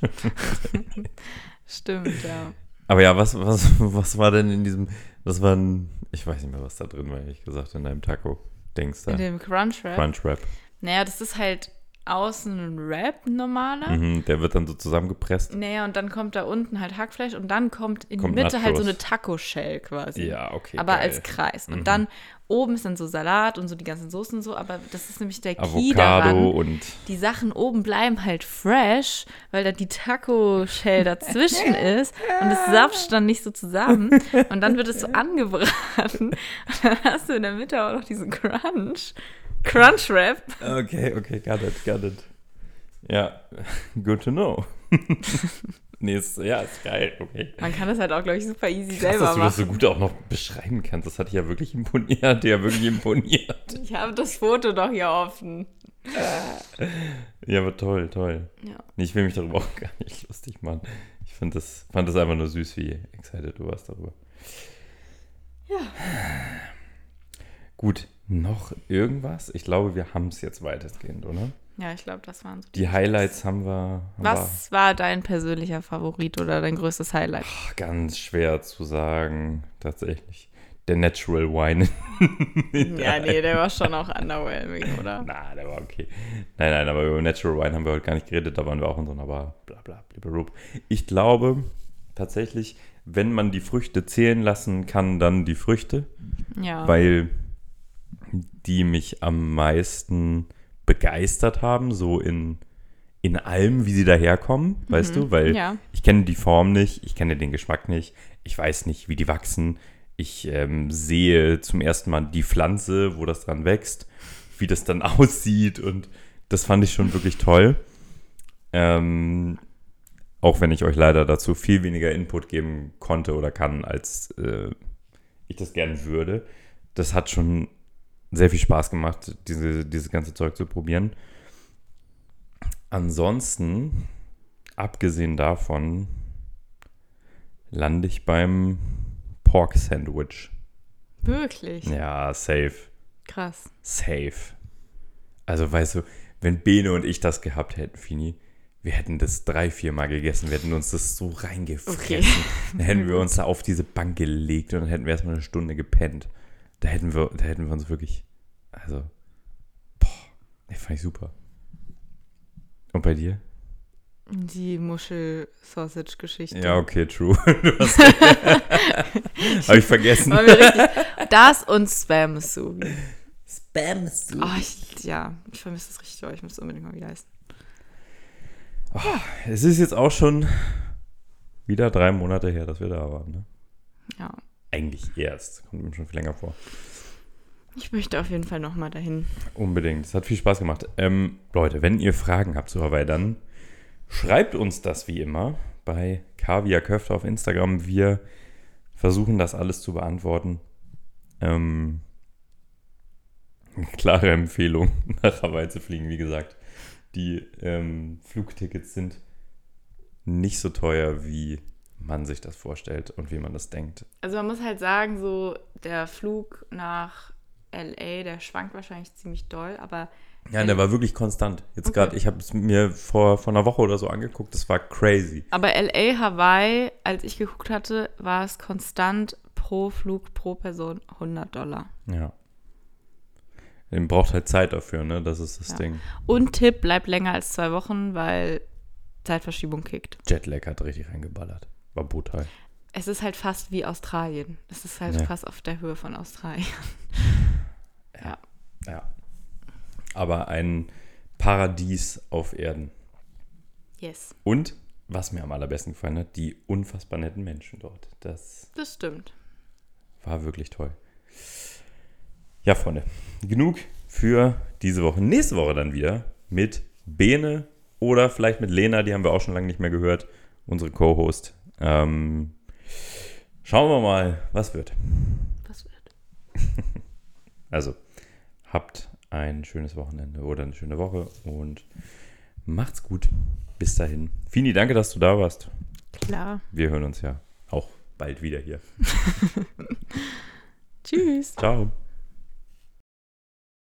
Stimmt, ja. Aber ja, was, was, was war denn in diesem, das war ein, ich weiß nicht mehr, was da drin war, ehrlich gesagt, in deinem Taco-Dings da. In dem Crunch Wrap. Crunch Wrap. Naja, das ist halt außen ein Wrap, normaler. Mhm, der wird dann so zusammengepresst. Naja, und dann kommt da unten halt Hackfleisch und dann kommt in Kommt die Mitte halt so Nachos. eine Taco-Shell quasi. Ja, okay. aber geil. als Kreis. Und Mhm. dann oben ist dann so Salat und so die ganzen Soßen und so, aber das ist nämlich der Key daran. Avocado und Die Sachen oben bleiben halt fresh, weil da die Taco-Shell dazwischen ist und es sapscht dann nicht so zusammen. Und dann wird es so angebraten. Und dann hast du in der Mitte auch noch diesen Crunch. Crunch Wrap. Okay, okay, got it, got it. Ja, good to know. Nee, ist, ja, ist geil, okay. Man kann das halt auch, glaube ich, super easy Krass, selber dass du das so machen. gut auch noch beschreiben kannst. Das hat dich ja wirklich imponiert. Ja wirklich imponiert. Ich habe das Foto doch hier offen. Ja, aber toll, toll. Ja. Ich will mich darüber auch gar nicht lustig machen. Ich fand das, fand das einfach nur süß, wie excited du warst darüber. Ja. Gut, noch irgendwas? Ich glaube, wir haben es jetzt weitestgehend, oder? Ja, ich glaube, das waren so Die Highlights haben wir. Haben Was war dein persönlicher Favorit oder dein größtes Highlight? wir ganz schwer zu sagen, tatsächlich. Der Natural Wine. Ja, nee, der war schon auch underwhelming, oder? Na, der war okay. Nein, nein, aber über Natural Wine haben wir heute gar nicht geredet. Da waren wir auch in so einer Bar. Bla, bla, blibberub. Ich glaube tatsächlich, wenn man die Früchte zählen lassen kann, dann die Früchte. Ja. weil die mich am meisten begeistert haben, so in, in allem, wie sie daherkommen, weißt du? Weil Mhm. Ja. ich kenne die Form nicht, ich kenne den Geschmack nicht, ich weiß nicht, wie die wachsen. Ich ähm, sehe zum ersten Mal die Pflanze, wo das dran wächst, wie das dann aussieht und das fand ich schon wirklich toll. Ähm, auch wenn ich euch leider dazu viel weniger Input geben konnte oder kann, als äh, ich das gerne würde. Das hat schon sehr viel Spaß gemacht, diese, dieses ganze Zeug zu probieren. Ansonsten, abgesehen davon, lande ich beim Pork Sandwich. Wirklich? Ja, safe. Krass. Safe. Also, weißt du, wenn Bene und ich das gehabt hätten, Fini, wir hätten das drei, vier Mal gegessen, wir hätten uns das so reingefressen. Okay. Dann hätten wir uns da auf diese Bank gelegt und dann hätten wir erstmal eine Stunde gepennt. Da hätten wir, da hätten wir uns wirklich, also, boah, das fand ich super. Und bei dir? Die Muschel-Sausage-Geschichte. Ja, okay, true. Habe ich vergessen. Das und Spam so. Spam Oh, ich, ja, ich vermisse das richtig. Ich muss es unbedingt mal wieder essen. Es ist jetzt auch schon wieder drei Monate her, dass wir da waren. Ne? Eigentlich erst. Kommt mir schon viel länger vor. Ich möchte auf jeden Fall nochmal dahin. Unbedingt. Es hat viel Spaß gemacht. Ähm, Leute, wenn ihr Fragen habt zu Hawaii, dann schreibt uns das wie immer bei Kaviar Köfte auf Instagram. Wir versuchen das alles zu beantworten. Ähm, klare Empfehlung, nach Hawaii zu fliegen, wie gesagt. Die ähm, Flugtickets sind nicht so teuer, wie man sich das vorstellt und wie man das denkt. Also man muss halt sagen, so der Flug nach LA, der schwankt wahrscheinlich ziemlich doll, aber Ja, der war wirklich konstant. Jetzt Okay. gerade, ich habe es mir vor, vor einer Woche oder so angeguckt, das war crazy. aber LA Hawaii, als ich geguckt hatte, war es konstant pro Flug pro Person 100 Dollar. Ja. Den braucht halt Zeit dafür, ne? Das ist das Ja. Ding. Und Tipp, bleibt länger als zwei Wochen, weil Zeitverschiebung kickt. Jetlag hat richtig reingeballert. War brutal. Es ist halt fast wie Australien. Es ist halt Ja. fast auf der Höhe von Australien. Ja. Ja. Aber ein Paradies auf Erden. Yes, Und, was mir am allerbesten gefallen hat, die unfassbar netten Menschen dort. Das das stimmt. war wirklich toll. Ja, Freunde, genug für diese Woche. Nächste Woche dann wieder mit Bene oder vielleicht mit Lena, die haben wir auch schon lange nicht mehr gehört, unsere Co-Host. Ähm, schauen wir mal, was wird. Was wird? Also, habt ein schönes Wochenende oder eine schöne Woche und macht's gut. Bis dahin. Fini, danke, dass du da warst. Klar. Wir hören uns ja auch bald wieder hier. Tschüss. Ciao.